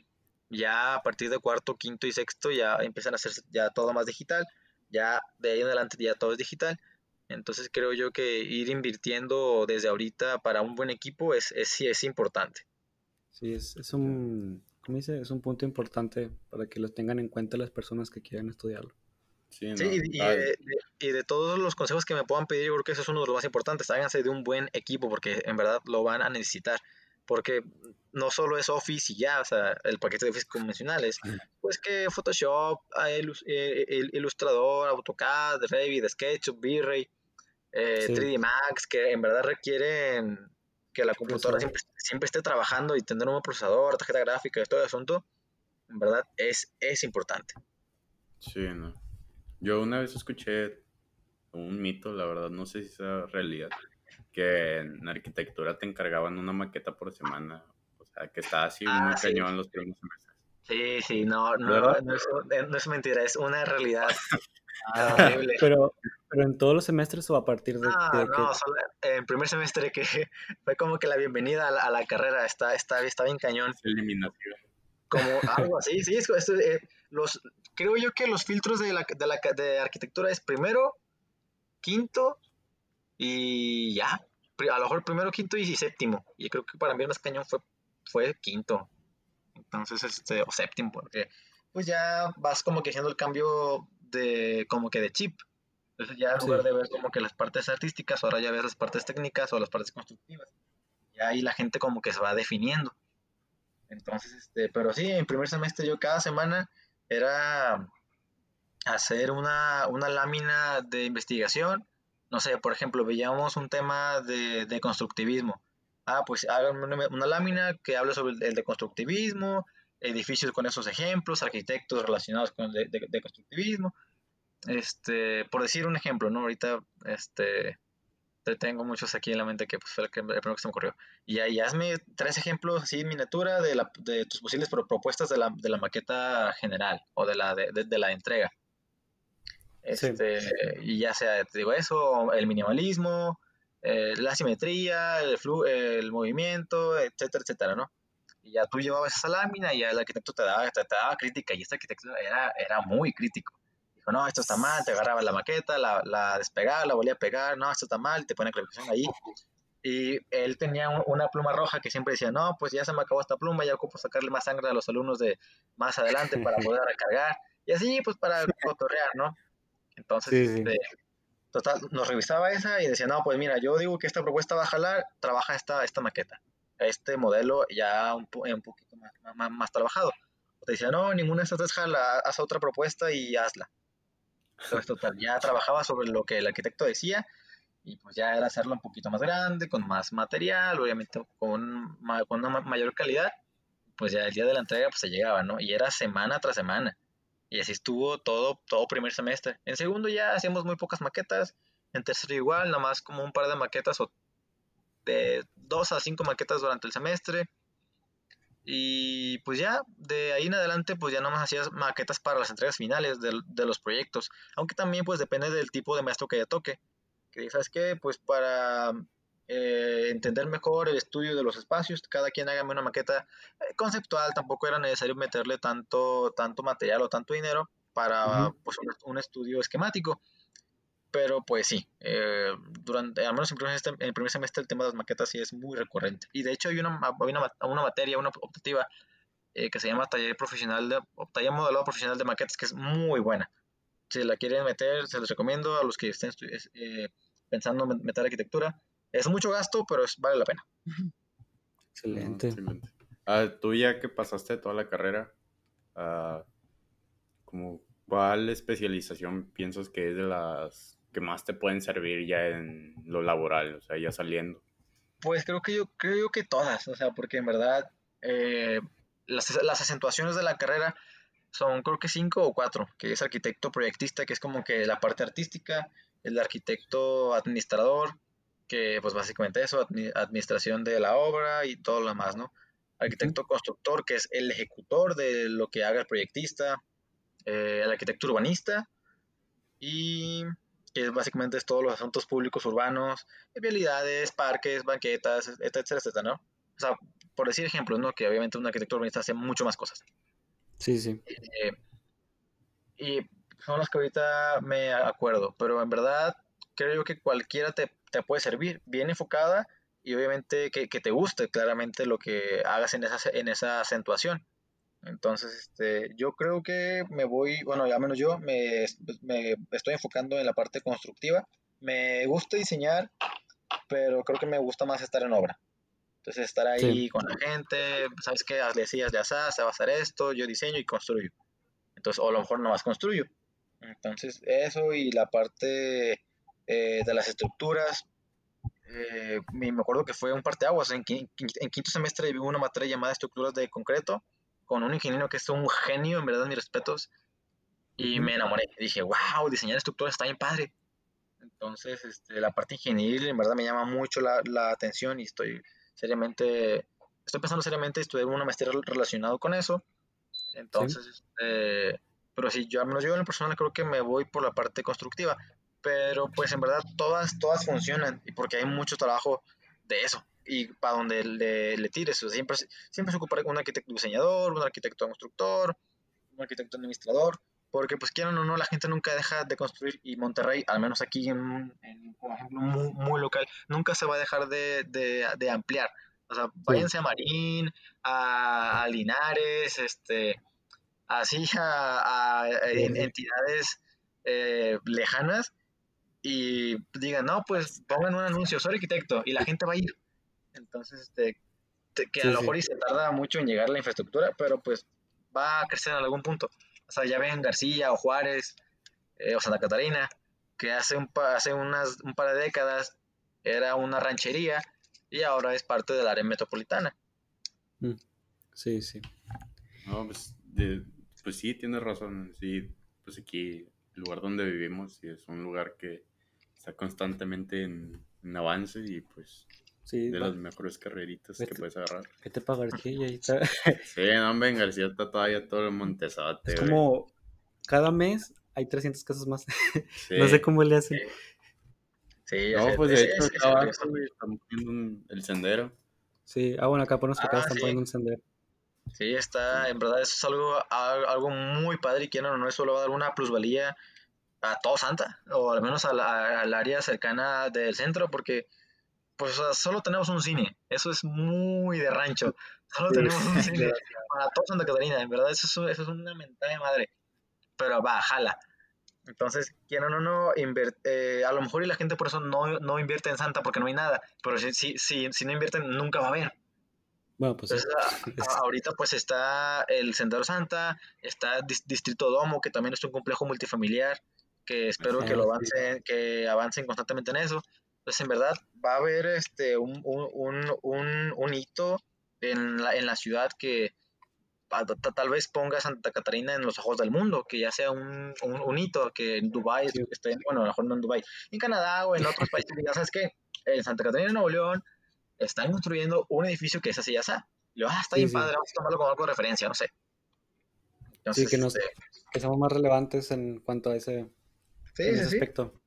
ya a partir de cuarto, quinto y sexto ya empiezan a hacer ya todo más digital ya de ahí en adelante ya todo es digital. Entonces creo yo que ir invirtiendo desde ahorita para un buen equipo es, es, es importante. Sí, es, es un, dice? Es un punto importante para que los tengan en cuenta las personas que quieran estudiarlo. Sí, y, de, y, de, todos los consejos que me puedan pedir, yo creo que eso es uno de los más importantes. Háganse de un buen equipo porque en verdad lo van a necesitar porque no solo es Office y ya, o sea, el paquete de Office convencionales, pues que Photoshop, eh, eh, Ilustrador, AutoCAD, Revit, SketchUp, V-Ray, 3D eh, Max, que en verdad requieren que la computadora siempre, esté trabajando y tener un buen procesador, tarjeta gráfica, todo el asunto, en verdad es, es importante. Sí, no. Yo una vez escuché un mito, la verdad, no sé si es realidad, que en arquitectura te encargaban una maqueta por semana. O sea, que estaba así ah, muy cañón los primeros semestres. Sí, sí, no, no, no, es, no, es, mentira, es una realidad. Ah, pero, pero en todos los semestres o a partir de, ah, no, solo en primer semestre que fue como que la bienvenida a la, carrera está, está, está bien cañón. eliminación. Como algo así, sí, es, eh, los, creo yo que los filtros de, la, de, la, de arquitectura es primero, quinto y ya, a lo mejor primero, quinto y séptimo. Y creo que para mí el más cañón fue, fue quinto. Entonces, este, o séptimo, porque pues ya vas como que haciendo el cambio de, como que de chip. Entonces ya en lugar de ver como que las partes artísticas, ahora ya ves las partes técnicas o las partes constructivas. Y ahí la gente como que se va definiendo. Entonces, este, pero sí, en primer semestre yo cada semana era hacer una, una lámina de investigación no sé, por ejemplo, veíamos un tema de, constructivismo. Ah, pues hagan una, lámina que hable sobre el, de constructivismo, edificios con esos ejemplos, arquitectos relacionados con el de, constructivismo. Este, por decir un ejemplo, ¿no? Ahorita, este, tengo muchos aquí en la mente que pues, fue el, que, primero que se me ocurrió. Y ahí hazme tres ejemplos así en miniatura de, la, de tus posibles propuestas de la, de la maqueta general o de la, de la entrega. Este, Y ya sea, te digo eso, el minimalismo, eh, la simetría, el, el movimiento, etcétera, etcétera, ¿no? Y ya tú llevabas esa lámina y ya el arquitecto te daba, te, daba crítica y este arquitecto era, era muy crítico. Dijo, no, esto está mal, te agarraba la maqueta, la, la despegaba, la volvía a pegar, no, esto está mal, te pone clasificación ahí. Y él tenía una pluma roja que siempre decía, no, pues ya se me acabó esta pluma, ya ocupo sacarle más sangre a los alumnos de más adelante para poder recargar. Y así, pues para cotorrear, ¿no? Entonces, este, total, nos revisaba esa y decía, no, pues mira, yo digo que esta propuesta va a jalar, trabaja esta, esta maqueta, este modelo ya un, un poquito más, más, trabajado. O te decía, no, ninguna de estas tres jala, haz otra propuesta y hazla. Entonces, total, ya trabajaba sobre lo que el arquitecto decía y pues ya era hacerlo un poquito más grande, con más material, obviamente con, con una mayor calidad, pues ya el día de la entrega pues se llegaba, ¿no? Y era semana tras semana. Y así estuvo todo, todo primer semestre. En segundo ya hacíamos muy pocas maquetas. En tercero igual, nada más como un par de maquetas o de dos a cinco maquetas durante el semestre. Y pues ya, de ahí en adelante, pues ya nomás hacías maquetas para las entregas finales de, de los proyectos. Aunque también pues depende del tipo de maestro que ya toque. Que sabes qué, pues para eh, entender mejor el estudio de los espacios, cada quien haga una maqueta eh, conceptual, tampoco era necesario meterle tanto, tanto material o tanto dinero para pues, un, estudio esquemático. Pero pues sí, eh, durante, al menos en el, primer semestre, el tema de las maquetas sí es muy recurrente. Y de hecho hay una, una, una materia, una optativa, que se llama taller profesional de, taller modelado profesional de maquetas, que es muy buena. Si la quieren meter, se les recomiendo a los que estén pensando en meter arquitectura es mucho gasto, pero es, vale la pena. Excelente. Ah, tú ya que pasaste toda la carrera, ah, como, ¿cuál especialización piensas que es de las que más te pueden servir ya en lo laboral, o sea, ya saliendo? Pues creo que yo creo que todas, o sea, porque en verdad eh, las, las, acentuaciones de la carrera son creo que cinco o cuatro, que es arquitecto proyectista, que es como que la parte artística, el arquitecto administrador, que pues básicamente eso, administración de la obra y todo lo demás, ¿no? Arquitecto constructor, que es el ejecutor de lo que haga el proyectista, eh, el arquitecto urbanista y que básicamente es todos los asuntos públicos urbanos, vialidades, parques, banquetas, etcétera, etcétera, ¿no? O sea, por decir ejemplos, ¿no? Que obviamente un arquitecto urbanista hace mucho más cosas. Sí, sí. Eh, y son las que ahorita me acuerdo, pero en verdad creo que cualquiera te te puede servir, bien enfocada y obviamente que, te guste claramente lo que hagas en esa, en esa acentuación. Entonces, este, yo creo que me voy, bueno, al menos yo me, me, estoy enfocando en la parte constructiva. Me gusta diseñar, pero creo que me gusta más estar en obra. Entonces, estar ahí con la gente, sabes qué, decías de asá, se va a hacer esto, yo diseño y construyo. Entonces, o a lo mejor no más construyo. Entonces, eso y la parte eh, de las estructuras. Eh, me acuerdo que fue un parteaguas. En, en quinto semestre vi una materia llamada estructuras de concreto con un ingeniero que es un genio, en verdad, mis respetos. Y me enamoré. Dije, wow, diseñar estructuras está bien padre. Entonces, este, la parte ingenieril en verdad me llama mucho la, la, atención y estoy seriamente, estoy pensando seriamente estudiar una maestría relacionado con eso. Entonces, este, pero sí, yo al menos yo en lo personal creo que me voy por la parte constructiva pero pues en verdad todas, todas funcionan y porque hay mucho trabajo de eso y para donde le, le tires, siempre, siempre se ocupa un arquitecto diseñador, un arquitecto constructor, un arquitecto administrador, porque pues quieran o no, la gente nunca deja de construir y Monterrey, al menos aquí en, por ejemplo, muy, local, nunca se va a dejar de, de, de ampliar. O sea, váyanse a Marín, a, Linares, este, así a, entidades eh, lejanas y digan, no, pues pongan un anuncio, soy arquitecto, y la gente va a ir. Entonces, este, que a lo mejor y se tarda mucho en llegar la infraestructura, pero pues va a crecer en algún punto. O sea, ya ven García o Juárez eh, o Santa Catarina, que hace, un, hace unas, un par de décadas era una ranchería y ahora es parte del área metropolitana. Mm. Sí, sí. No, pues, pues sí, tienes razón. Sí, pues aquí, el lugar donde vivimos, sí, es un lugar que está constantemente en, avance y pues de las mejores carreritas que puedes agarrar. ¿Qué te paga García? Ahí está. sí, no, hombre, García está todavía todo el montesote. Es como cada mes hay 300 casos más. no sé cómo le hacen. Sí, no, pues de hecho, estamos poniendo el sendero. Sí, ah, bueno, acá por nuestra ah, casa están poniendo un sendero. Sí, está, en verdad, eso es algo, algo muy padre y quieran o no, eso le va a dar una plusvalía a todo Santa, o al menos al área cercana del centro, porque pues solo tenemos un cine, eso es muy de rancho, solo tenemos un cine para todo Santa Catarina, en verdad eso es, eso es una mentada de madre, pero va, jala. Entonces, quieran o no, eh, a lo mejor y la gente por eso no, no, invierte en Santa porque no hay nada, pero si, si, si, si no invierten nunca va a haber. Bueno, pues ahorita pues está el Sendero Santa, está Distrito Domo, que también es un complejo multifamiliar, que espero que lo avancen, que avancen constantemente en eso. Entonces, en verdad, va a haber este un, un, un, un hito en la, en la ciudad que tal vez ponga a Santa Catarina en los ojos del mundo, que ya sea un, un, hito, que en Dubái esté, bueno, a lo mejor no en Dubái, en Canadá o en otros países, ya sabes que en Santa Catarina, Nuevo León, están construyendo un edificio que es así ya está. Y yo, ah, está bien padre, vamos a tomarlo como algo de referencia, no sé. sí, que, nos, este que somos más relevantes en cuanto a ese, aspecto.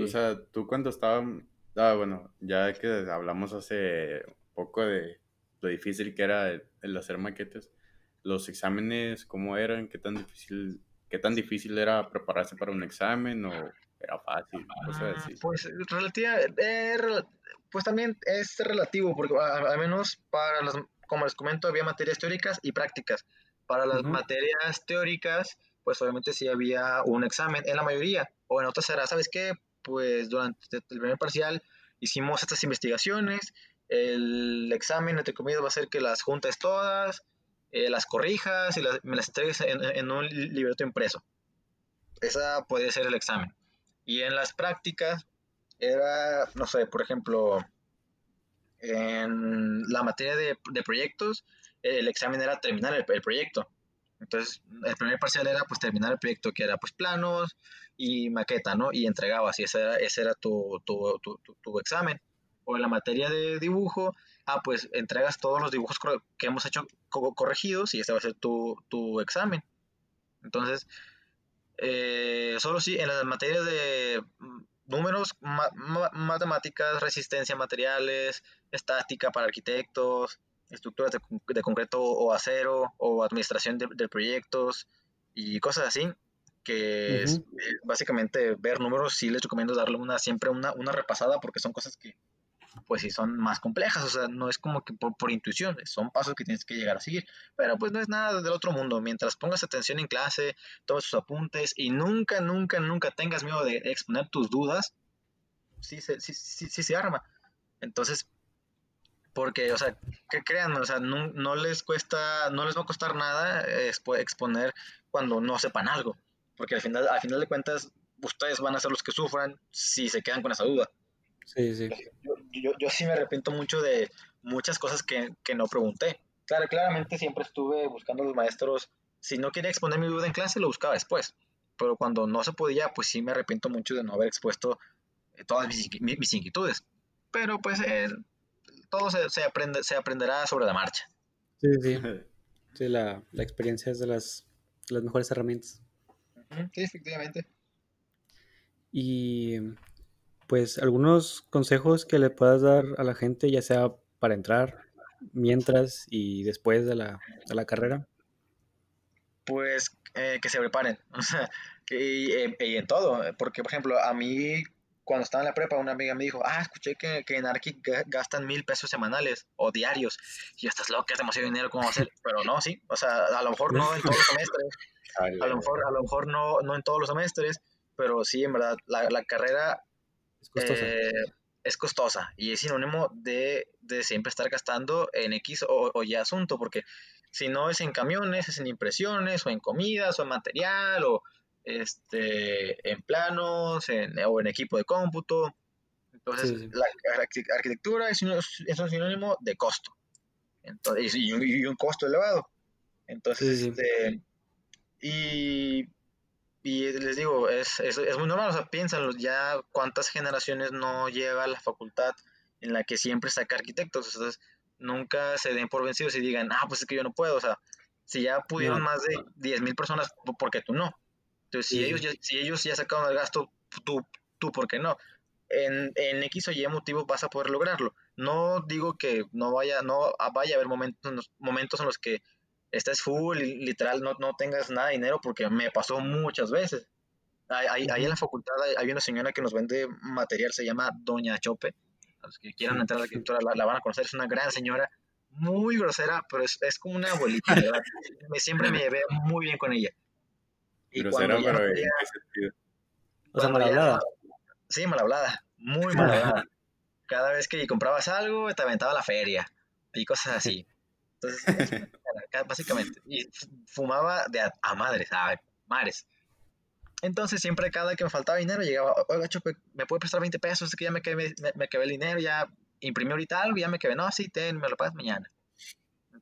O sea, tú cuando estaba, ah, bueno, ya que hablamos hace poco de lo difícil que era el, hacer maquetes, los exámenes, ¿cómo eran? ¿Qué tan difícil, qué tan difícil era prepararse para un examen o era fácil? Cosas así. Pues relativa, eh, pues también es relativo, porque al menos para las, como les comento, había materias teóricas y prácticas. Para las materias teóricas, pues obviamente sí había un examen en la mayoría, o en otras era, ¿sabes qué? Pues durante el primer parcial hicimos estas investigaciones, el examen, entre comillas, va a ser que las juntes todas, eh, las corrijas y me las entregues en, un libreto impreso. Esa puede ser el examen. Y en las prácticas era, no sé, por ejemplo, en la materia de proyectos, el examen era terminar el, proyecto. Entonces, el primer parcial era pues terminar el proyecto, que era pues planos y maqueta, ¿no? Y entregabas, y ese era, ese era tu, tu, tu, tu, examen. O en la materia de dibujo, ah, pues entregas todos los dibujos que hemos hecho corregidos y ese va a ser tu, examen. Entonces, eh, solo sí, en las materias de números, matemáticas, resistencia a materiales, estática para arquitectos, estructuras de, concreto o acero, o administración de, proyectos y cosas así, que es, eh, básicamente ver números, sí les recomiendo darle una, siempre una, una repasada porque son cosas que pues sí son más complejas, o sea, no es como que por, intuición, son pasos que tienes que llegar a seguir, pero pues no es nada del otro mundo, mientras pongas atención en clase, tomes tus apuntes y nunca, nunca, nunca tengas miedo de exponer tus dudas, sí, sí, sí, sí, se arma. Entonces, porque, o sea, que crean, o sea, no, les cuesta, no les va a costar nada exponer cuando no sepan algo, porque al final, al final de cuentas, ustedes van a ser los que sufran si se quedan con esa duda. Sí, sí. Yo, yo, sí me arrepiento mucho de muchas cosas que, que, no pregunté. Claro, claramente siempre estuve buscando a los maestros. Si no quería exponer mi duda en clase, lo buscaba después. Pero cuando no se podía, pues sí me arrepiento mucho de no haber expuesto todas mis, mis, inquietudes. Pero pues eh, todo se, se, aprende, se aprenderá sobre la marcha. Sí, sí. Sí, la, la experiencia es de las, las mejores herramientas. Sí, efectivamente. Y pues algunos consejos que le puedas dar a la gente, ya sea para entrar, mientras y después de la, de la carrera. Pues eh, que se preparen, o sea, y, en todo, porque por ejemplo, a mí cuando estaba en la prepa, una amiga me dijo, ah, escuché que, que en Arqui gastan mil pesos semanales o diarios. Y estás loca, es demasiado dinero, ¿cómo hacer? Pero no, sí, o sea, a lo mejor no en todos los semestres, a lo mejor, a lo mejor no, no en todos los semestres, pero sí, en verdad, la, la carrera es costosa. Eh, es costosa y es sinónimo de, de, siempre estar gastando en X o, o, Y asunto, porque si no es en camiones, es en impresiones o en comidas o en material o este, en planos en, o en equipo de cómputo. Entonces, la arquitectura es un, es un, sinónimo de costo Entonces, y, un, y un costo elevado. Entonces, este, y y les digo, es, es, es, muy normal, o sea, piénsanlo, ya cuántas generaciones no lleva la facultad en la que siempre saca arquitectos, entonces nunca se den por vencidos y digan, ah, pues es que yo no puedo, o sea, si ya pudieron más de 10.000 personas, ¿por qué tú no? Entonces, si, ellos ya, si ellos ya sacaron el gasto, tú, tú ¿por qué no? En, en, X o Y motivo vas a poder lograrlo. No digo que no vaya, no vaya a haber momentos, momentos en los que es full y literal no, no tengas nada de dinero porque me pasó muchas veces. Ahí, en la facultad hay, una señora que nos vende material, se llama Doña Chope. A los que quieran entrar a la escritura la, van a conocer, es una gran señora, muy grosera, pero es, es como una abuelita, ¿verdad? me, siempre me llevé muy bien con ella. Y grosera, pero ¿en qué sentido? O sea, mal hablada. Sí, mal hablada, muy mal hablada. Cada vez que comprabas algo, te aventaba la feria y cosas así. Entonces, básicamente. Y fumaba de a, madres, a mares. Entonces, siempre cada que me faltaba dinero, llegaba, oiga, Chope, ¿me puede prestar 20 pesos? Es que ya me quedé, me, el dinero, ya imprimí ahorita algo, ya me quedé, no, sí, ten, me lo pagas mañana.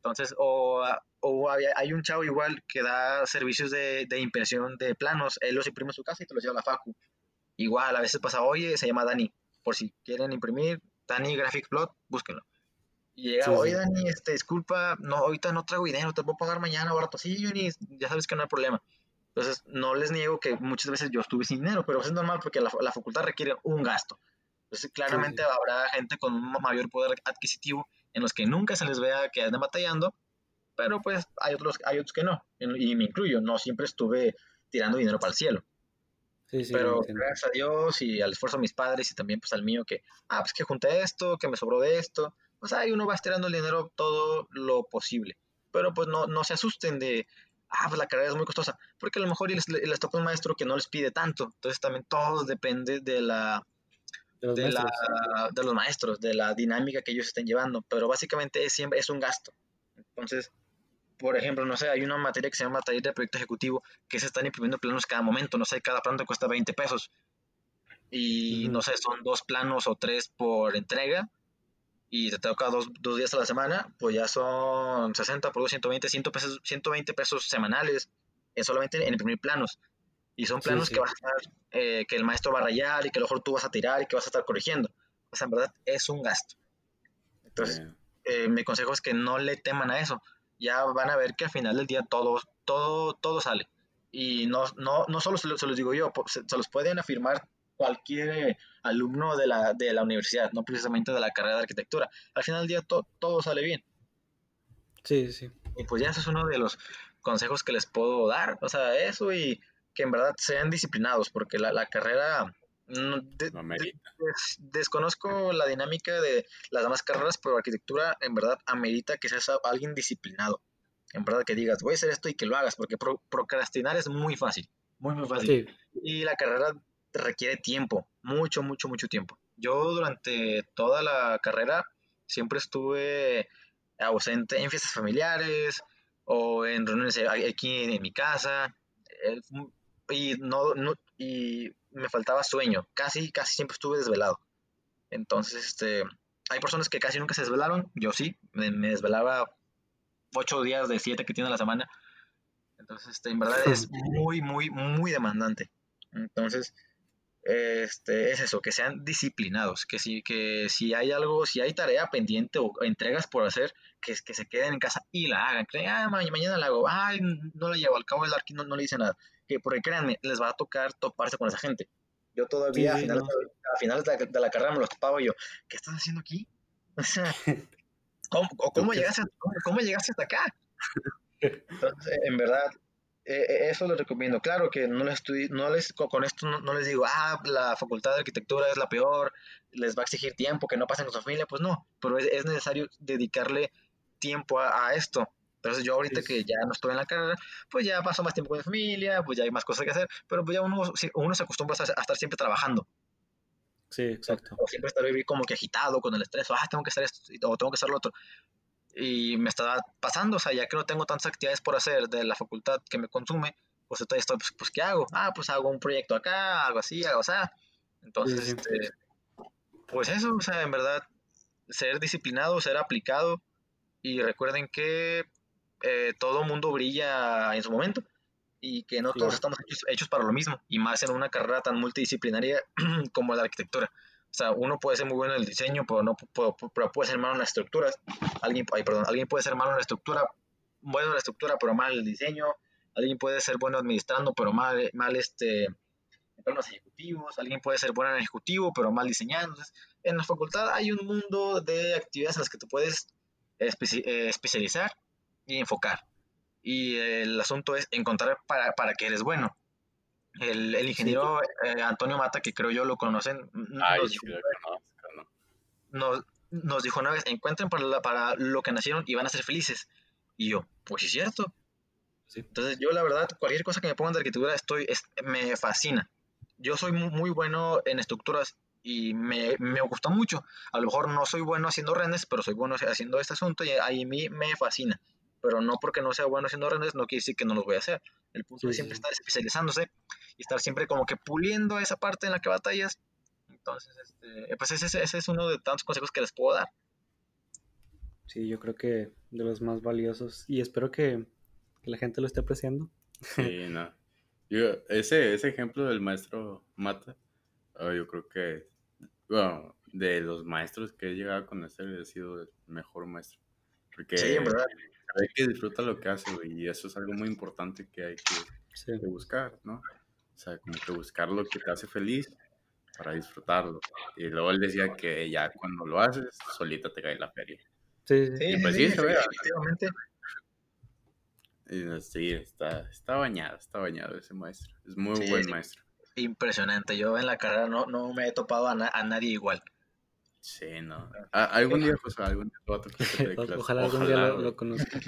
Entonces, o, o había, hay un chavo igual que da servicios de, de, impresión de planos, él los imprime en su casa y te los lleva a la facu. Igual, a veces pasa, oye, se llama Dani, por si quieren imprimir, Dani Graphic Plot, búsquenlo Y llega, oye, Dani, este, disculpa, no, ahorita no traigo dinero, te puedo pagar mañana barato. Sí, Dani, ya sabes que no hay problema. Entonces, no les niego que muchas veces yo estuve sin dinero, pero eso es normal porque la, la facultad requiere un gasto. Entonces, claramente habrá gente con un mayor poder adquisitivo en los que nunca se les vea que anden batallando, pero pues hay otros, hay otros que no, y me incluyo, no siempre estuve tirando dinero para el cielo. Sí, sí, pero gracias a Dios y al esfuerzo de mis padres y también pues al mío que, ah, pues que junté esto, que me sobró de esto, pues ahí uno va estirando el dinero todo lo posible. Pero pues no, no se asusten de, ah, pues la carrera es muy costosa, porque a lo mejor les, les toca un maestro que no les pide tanto, entonces también todo depende de la, de los, de, de los, maestros, de la dinámica que ellos estén llevando, pero básicamente es, siempre es un gasto. Entonces, por ejemplo, no sé, hay una materia que se llama taller de proyecto ejecutivo que se están imprimiendo planos cada momento, no sé, cada plano cuesta 20 pesos. Y no sé, son dos planos o tres por entrega y te toca dos, dos, días a la semana, pues ya son 60 por 2, 120, 100 pesos, 120 pesos semanales es solamente en imprimir planos. Y son planos que, vas a estar, eh, que el maestro va a rayar y que a lo mejor tú vas a tirar y que vas a estar corrigiendo. O sea, en verdad es un gasto. Entonces, eh, mi consejo es que no le teman a eso ya van a ver que al final del día todo, todo, todo sale. Y no, no, no solo se, los digo yo, se, los pueden afirmar cualquier alumno de la, de la universidad, no precisamente de la carrera de arquitectura. Al final del día todo sale bien. Sí, sí. Y pues ya eso es uno de los consejos que les puedo dar. O sea, eso y que en verdad sean disciplinados, porque la, la carrera desconozco la dinámica de las demás carreras, pero arquitectura en verdad amerita que seas alguien disciplinado. En verdad que digas, voy a hacer esto y que lo hagas, porque procrastinar es muy fácil, muy, muy fácil. Y la carrera requiere tiempo, mucho, mucho, mucho tiempo. Yo durante toda la carrera siempre estuve ausente en fiestas familiares o en reuniones aquí en, mi casa. Y no, no, y me faltaba sueño, casi, casi siempre estuve desvelado. Entonces, este, hay personas que casi nunca se desvelaron, yo sí, me, desvelaba ocho días de siete que tiene la semana. Entonces, este, en verdad es muy, muy, muy demandante. Entonces, este, es eso, que sean disciplinados, que si, que si hay algo, si hay tarea pendiente o entregas por hacer, que, que se queden en casa y la hagan. Que, ah, mañana la hago, ay, no la llevo, al cabo del arqui no, no le dice nada que porque créanme, les va a tocar toparse con esa gente. Yo todavía a, finales, de, la, carrera me los topaba y yo, ¿qué estás haciendo aquí? O sea, ¿cómo, cómo, llegaste, cómo, llegaste, hasta acá? Entonces, en verdad, eh, eh, eso les recomiendo. Claro que no les no les, con esto no, les digo, ah, la facultad de arquitectura es la peor, les va a exigir tiempo, que no pasen con su familia, pues no, pero es, necesario dedicarle tiempo a, esto. Entonces yo ahorita que ya no estoy en la carrera, pues ya paso más tiempo con mi familia, pues ya hay más cosas que hacer, pero pues ya uno, uno se acostumbra a, estar siempre trabajando. Sí, exacto. O siempre estar vivir como que agitado con el estrés, o, ah, tengo que hacer esto, o tengo que hacer lo otro. Y me está pasando, o sea, ya que no tengo tantas actividades por hacer de la facultad que me consume, pues entonces estoy, pues, pues ¿qué hago? Ah, pues hago un proyecto acá, algo así, algo así. Entonces, Este, pues eso, o sea, en verdad, ser disciplinado, ser aplicado, y recuerden que eh, todo mundo brilla en su momento y que no todos estamos hechos, para lo mismo, y más en una carrera tan multidisciplinaria como la arquitectura. O sea, uno puede ser muy bueno en el diseño, pero, no, puede ser malo en las estructuras. Alguien, perdón, alguien puede ser malo en la estructura, bueno en la estructura, pero mal en el diseño. Alguien puede ser bueno administrando, pero mal, mal este, en planos ejecutivos. Alguien puede ser bueno en ejecutivo, pero mal diseñando. en la facultad hay un mundo de actividades en las que te puedes eh, especializar y enfocar. Y el asunto es encontrar para, para que eres bueno. El, el ingeniero eh, Antonio Mata, que creo yo lo conocen, nos, dijo, nos, dijo una vez, encuentren para, para, lo que nacieron y van a ser felices. Y yo, pues es cierto. Entonces yo la verdad, cualquier cosa que me pongan de arquitectura estoy, me fascina. Yo soy muy, muy bueno en estructuras y me, me gusta mucho. A lo mejor no soy bueno haciendo rendes, pero soy bueno haciendo este asunto y a mí me fascina pero no porque no sea bueno haciendo rendes, no quiere decir que no los voy a hacer. El punto es siempre estar especializándose y estar siempre como que puliendo esa parte en la que batallas. Entonces, este, pues ese, ese, es uno de tantos consejos que les puedo dar. Sí, yo creo que de los más valiosos y espero que, la gente lo esté apreciando. Sí, no. ese, ese ejemplo del maestro Mata, ah, yo creo que, bueno, de los maestros que he llegado a conocer, he sido el mejor maestro. Porque Sí, en verdad. Que disfruta lo que hace, güey, y eso es algo muy importante que hay que, Sí. que buscar, ¿no? O sea, como que buscar lo que te hace feliz para disfrutarlo. Y luego él decía que ya cuando lo haces, solita te cae la feria. Sí, sí. Sí, Y sí, pues sí, sí, se ve. definitivamente. Y, eh, sí, está, está bañado, está bañado ese maestro. Es muy Sí, buen maestro. Impresionante. Yo en la carrera no, no me he topado a, na- a nadie igual. Sí, no. Algún día, José, algún día te va a tocar que te dé clase. Ojalá algún día lo, lo conozca.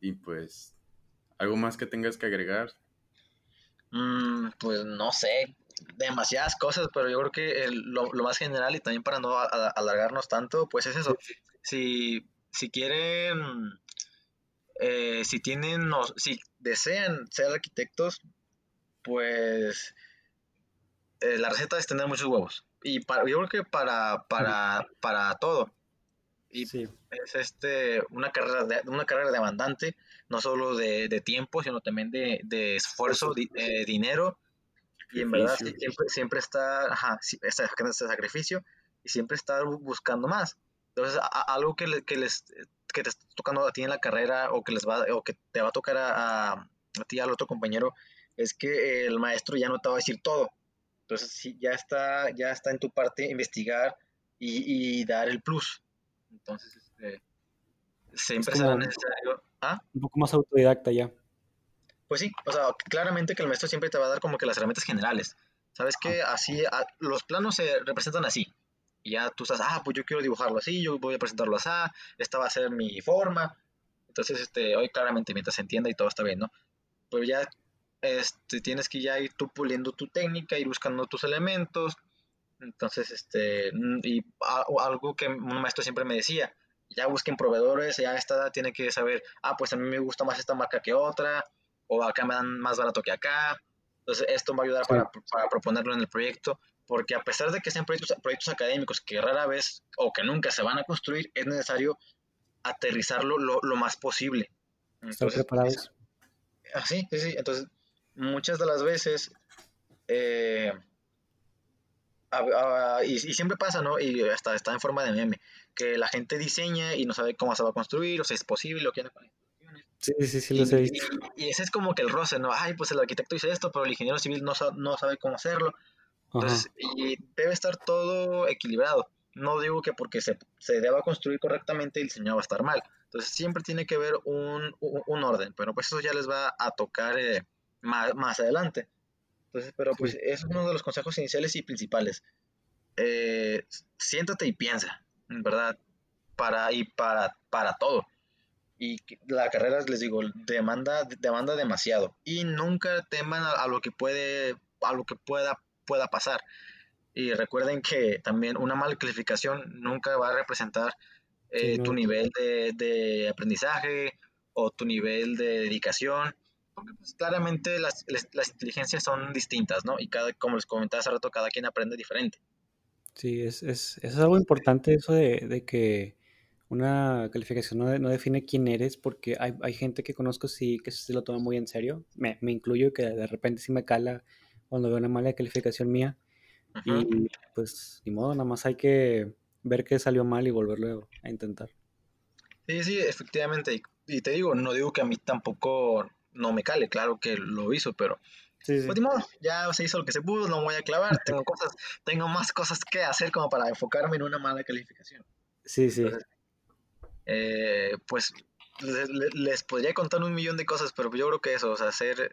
Y pues, ¿algo más que tengas que agregar? Mm, pues no sé, demasiadas cosas, pero yo creo que el- lo, lo más general y también para no a- a- alargarnos tanto, pues es eso. Si, si quieren, eh, si tienen, no- si desean ser arquitectos, pues eh, la receta es tener muchos huevos. Y para, yo creo que para, para, para todo. Y Sí, es este una carrera de, una carrera demandante no solo de, de tiempo sino también de, de esfuerzo di- eh, dinero. Y en verdad sí, Sacrificio. siempre siempre está ajá, sí, está sacando ese sacrificio y siempre está bu- buscando más. Entonces a- algo que, le- que les que te está tocando a ti en la carrera o que les va o que te va a tocar a, a, a ti al otro compañero es que el maestro ya no te va a decir todo entonces sí, ya está ya está en tu parte investigar y, y dar el plus entonces, este, siempre será necesario. ¿Ah? un poco más autodidacta ya. Pues sí, o sea, claramente que el maestro siempre te va a dar como que las herramientas generales. Sabes que así, a- los planos se representan así. Y ya tú estás, ah, pues yo quiero dibujarlo así, yo voy a presentarlo así, esta va a ser mi forma. Entonces, este, hoy claramente, mientras se entienda y todo está bien, ¿no? Pero ya este, tienes que ya ir tú puliendo tu técnica, ir buscando tus elementos. Entonces, este, mm, y a- algo que un maestro siempre me decía, ya busquen proveedores, ya esta tiene que saber, ah, pues a mí me gusta más esta marca que otra, o acá me dan más barato que acá. Entonces, esto va a ayudar Sí. para, para proponerlo en el proyecto, porque a pesar de que sean proyectos, proyectos académicos que rara vez o que nunca se van a construir, es necesario aterrizarlo lo, lo más posible. Estar Entonces, preparados. Ah, sí, sí, sí. Entonces, muchas de las veces, eh, a- a- y, y siempre pasa, ¿no? Y hasta está en forma de meme, que la gente diseña y no sabe cómo se va a construir, o si es posible, o quién con instrucciones. Sí, sí, sí, los he visto. y- y ese es como que el roce, ¿no? Ay, pues el arquitecto hizo esto, pero el ingeniero civil no, no sabe cómo hacerlo. Ajá. Entonces, y debe estar todo equilibrado. No digo que porque se, se deba construir correctamente el diseño va a estar mal. Entonces, siempre tiene que haber un, un- un orden, pero pues eso ya les va a tocar eh, más, más adelante. Entonces, pero pues eso es uno de los consejos iniciales y principales. Eh, siéntate y piensa, en verdad, para, y para, para todo. Y la carrera, les digo, demanda, demanda demasiado. Y nunca teman a, a lo que puede, a lo que pueda, pueda pasar. Y recuerden que también una mala calificación nunca va a representar eh, Sí, no. tu nivel de, de aprendizaje o tu nivel de dedicación. Porque pues, claramente las, las, las inteligencias son distintas, ¿no? Y cada, como les comentaba hace rato, cada quien aprende diferente. Sí, es, es, es algo importante eso de, de que una calificación no, no define quién eres, porque hay, hay gente que conozco sí que se lo toma muy en serio. Me, me incluyo que de repente sí me cala cuando veo una mala calificación mía. Y pues ni modo, nada más hay que ver que salió mal y volverlo a intentar. Sí, sí, efectivamente. Y te digo, no digo que a mí tampoco no me cale, claro que lo hizo, pero Sí, sí. pues modo, ya se hizo lo que se pudo, no me voy a clavar, tengo cosas, tengo más cosas que hacer como para enfocarme en una mala calificación. Sí, sí. Entonces, eh, pues les, les- podría contar un millón de cosas, pero yo creo que eso, o sea, ser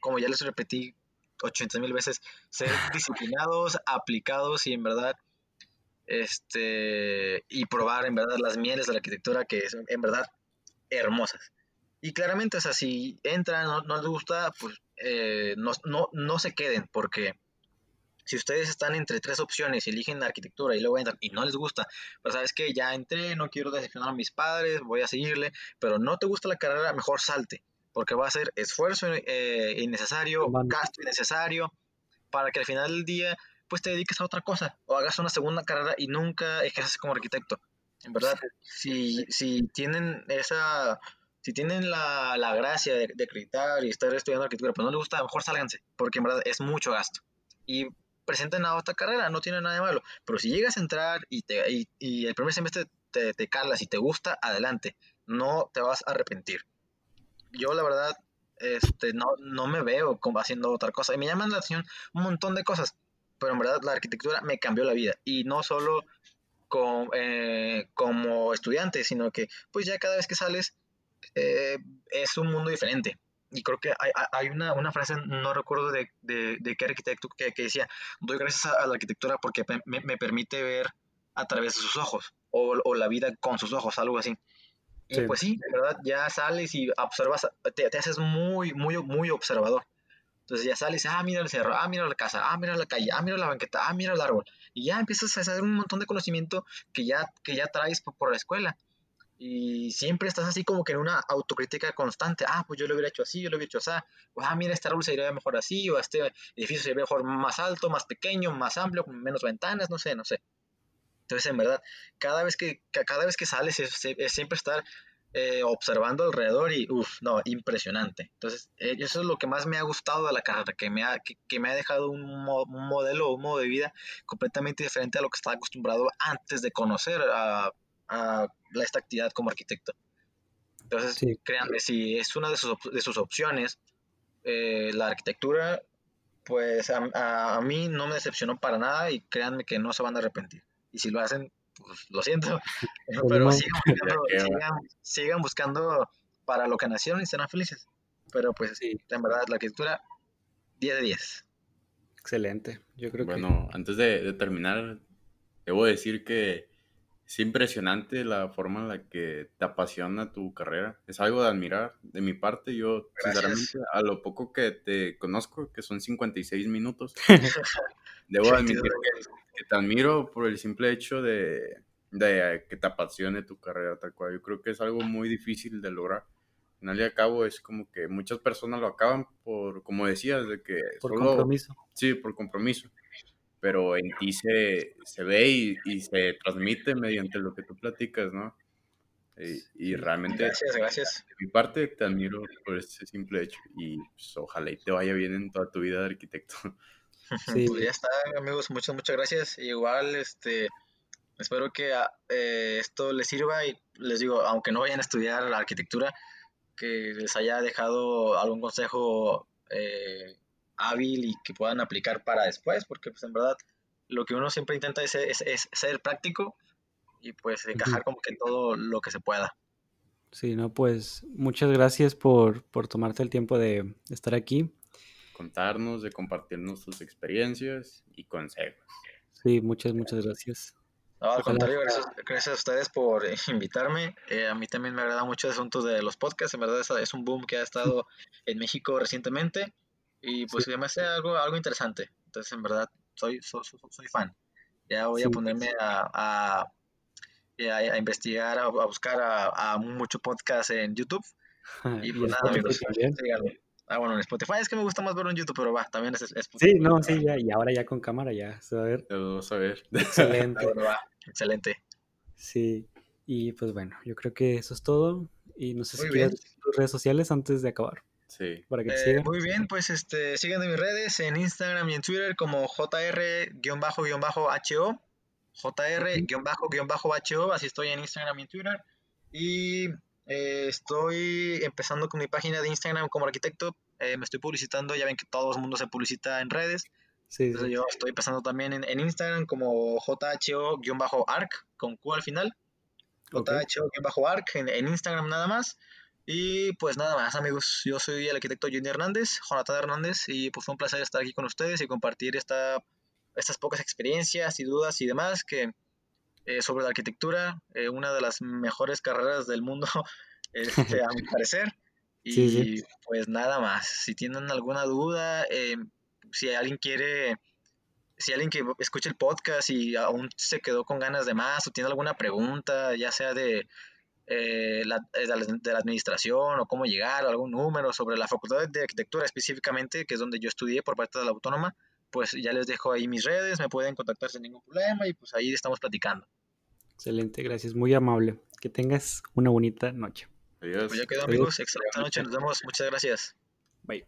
como ya les repetí 80 mil veces, ser disciplinados, aplicados y en verdad, este, y probar en verdad las mieles de la arquitectura que son en verdad hermosas. Y claramente, o sea, si entran, no, no les gusta, pues eh, no, no, no se queden, porque si ustedes están entre tres opciones y eligen la arquitectura y luego entran y no les gusta, pues sabes que ya entré, no quiero decepcionar a mis padres, voy a seguirle, pero no te gusta la carrera, mejor salte, porque va a ser esfuerzo eh, innecesario, gasto innecesario, para que al final del día pues te dediques a otra cosa o hagas una segunda carrera y nunca ejerzas como arquitecto. En verdad, si, si tienen esa, si tienen la, la gracia de, de acreditar y estar estudiando arquitectura, pero no les gusta, mejor sálganse, porque en verdad es mucho gasto. Y presenten a otra carrera, no tiene nada de malo. Pero si llegas a entrar y, te, y, el primer semestre te, calas y te gusta, adelante. No te vas a arrepentir. Yo, la verdad, este, no, no me veo como haciendo otra cosa. Y me llaman la atención un montón de cosas. Pero en verdad, la arquitectura me cambió la vida. Y no solo eh, como estudiante, sino que, pues ya cada vez que sales, eh, es un mundo diferente y creo que hay, hay una, una, frase, no recuerdo de, de, de qué arquitecto, que, que, decía, doy gracias a, la arquitectura porque me, me, permite ver a través de sus ojos, o, o, la vida con sus ojos, algo así. Y pues sí, de verdad, ya sales y observas, te, te, haces muy, muy, muy observador. Entonces ya sales, ah, mira el cerro, ah, mira la casa, ah, mira la calle, ah, mira la banqueta, ah, mira el árbol. Y ya empiezas a hacer un montón de conocimiento que ya, que ya traes por, por la escuela y siempre estás así como que en una autocrítica constante. Ah, pues yo lo hubiera hecho así, yo lo hubiera hecho así. Pues, ah, mira, este árbol sería mejor así, o este edificio sería mejor más alto, más pequeño, más amplio, con menos ventanas, no sé, no sé. Entonces, en verdad, cada vez que, cada vez que sales es, siempre estar eh, observando alrededor y, uff, no, impresionante. Entonces, eh, eso es lo que más me ha gustado de la carrera, que me ha, que, me ha dejado un, un modelo, un modo de vida completamente diferente a lo que estaba acostumbrado antes de conocer a a esta actividad como arquitecto. Entonces, créanme, si es una de sus, de sus opciones, eh, la arquitectura, pues a, mí no me decepcionó para nada y créanme que no se van a arrepentir. Y si lo hacen, pues lo siento, pero sigan buscando, para lo que nacieron y serán felices. Pero pues, sí. en verdad, la arquitectura, 10 de 10. Excelente, yo creo que... Bueno, antes de, de terminar, debo decir que es impresionante la forma en la que te apasiona tu carrera. Es algo de admirar. De mi parte, yo, sinceramente, a lo poco que te conozco, que son 56 minutos, debo admitir que, te admiro por el simple hecho de, de, que te apasione tu carrera, tal cual. Yo creo que es algo muy difícil de lograr. Al final y al cabo, es como que muchas personas lo acaban por, como decías, de que. Por compromiso. Sí, por compromiso pero en ti se, se ve y, y, se transmite mediante lo que tú platicas, ¿no? Y, y, realmente, gracias, gracias. De mi parte, te admiro por ese simple hecho y pues, ojalá y te vaya bien en toda tu vida de arquitecto. Sí. Pues ya está, amigos, muchas, muchas gracias. Igual, este, espero que ah, eh, esto les sirva y les digo, aunque no vayan a estudiar la arquitectura, que les haya dejado algún consejo eh, hábil y que puedan aplicar para después, porque pues en verdad lo que uno siempre intenta es, es, ser práctico y pues encajar como que todo lo que se pueda. Sí, no, pues muchas gracias por, por tomarte el tiempo de estar aquí. Contarnos, de compartirnos tus experiencias y consejos. Sí, muchas, muchas gracias. No, al contrario, gracias, a ustedes por invitarme. Eh, a mí también me agrada mucho el asunto de los podcasts. En verdad es un boom que ha estado en México recientemente. Y pues me hace algo, algo interesante. Entonces, en verdad, soy, soy, soy fan. Ya voy a ponerme a, a, a, investigar, a, buscar a, mucho podcast en YouTube. Y pues nada, amigos. Ah, bueno, en Spotify es que me gusta más verlo en YouTube, pero va, también es, Spotify. Sí, no, sí, ya, y ahora ya con cámara ya se va a ver. Vamos a ver. Excelente. va, excelente. Sí, y pues bueno, yo creo que eso es todo. Y no sé si quieres tus redes sociales antes de acabar. Sí. Para que eh, muy bien, pues este, sigan en mis redes, en Instagram y en Twitter como JR-HO. JR-HO, así estoy en Instagram y en Twitter. Y eh, estoy empezando con mi página de Instagram como arquitecto. Eh, me estoy publicitando, ya ven que todo el mundo se publicita en redes. Sí, Entonces yo estoy empezando también en, Instagram como JHO-ARC con Q al final. JHO-ARC en, en Instagram nada más. Y pues nada más, amigos. Yo soy el arquitecto Jenny Hernández, Jonathan Hernández, y pues fue un placer estar aquí con ustedes y compartir esta, estas pocas experiencias y dudas y demás que eh, sobre la arquitectura, eh, una de las mejores carreras del mundo, este, a mi parecer. Y pues nada más. Si tienen alguna duda, eh, si alguien quiere, si alguien que escuche el podcast y aún se quedó con ganas de más o tiene alguna pregunta, ya sea de eh, la, de la administración o cómo llegar, o algún número sobre la Facultad de Arquitectura específicamente, que es donde yo estudié por parte de la Autónoma, pues ya les dejo ahí mis redes, me pueden contactar sin ningún problema y pues ahí estamos platicando. Excelente, gracias, muy amable. Que tengas una bonita noche. Adiós. Pues ya quedó amigos, excelente noche, nos vemos, muchas gracias. Bye.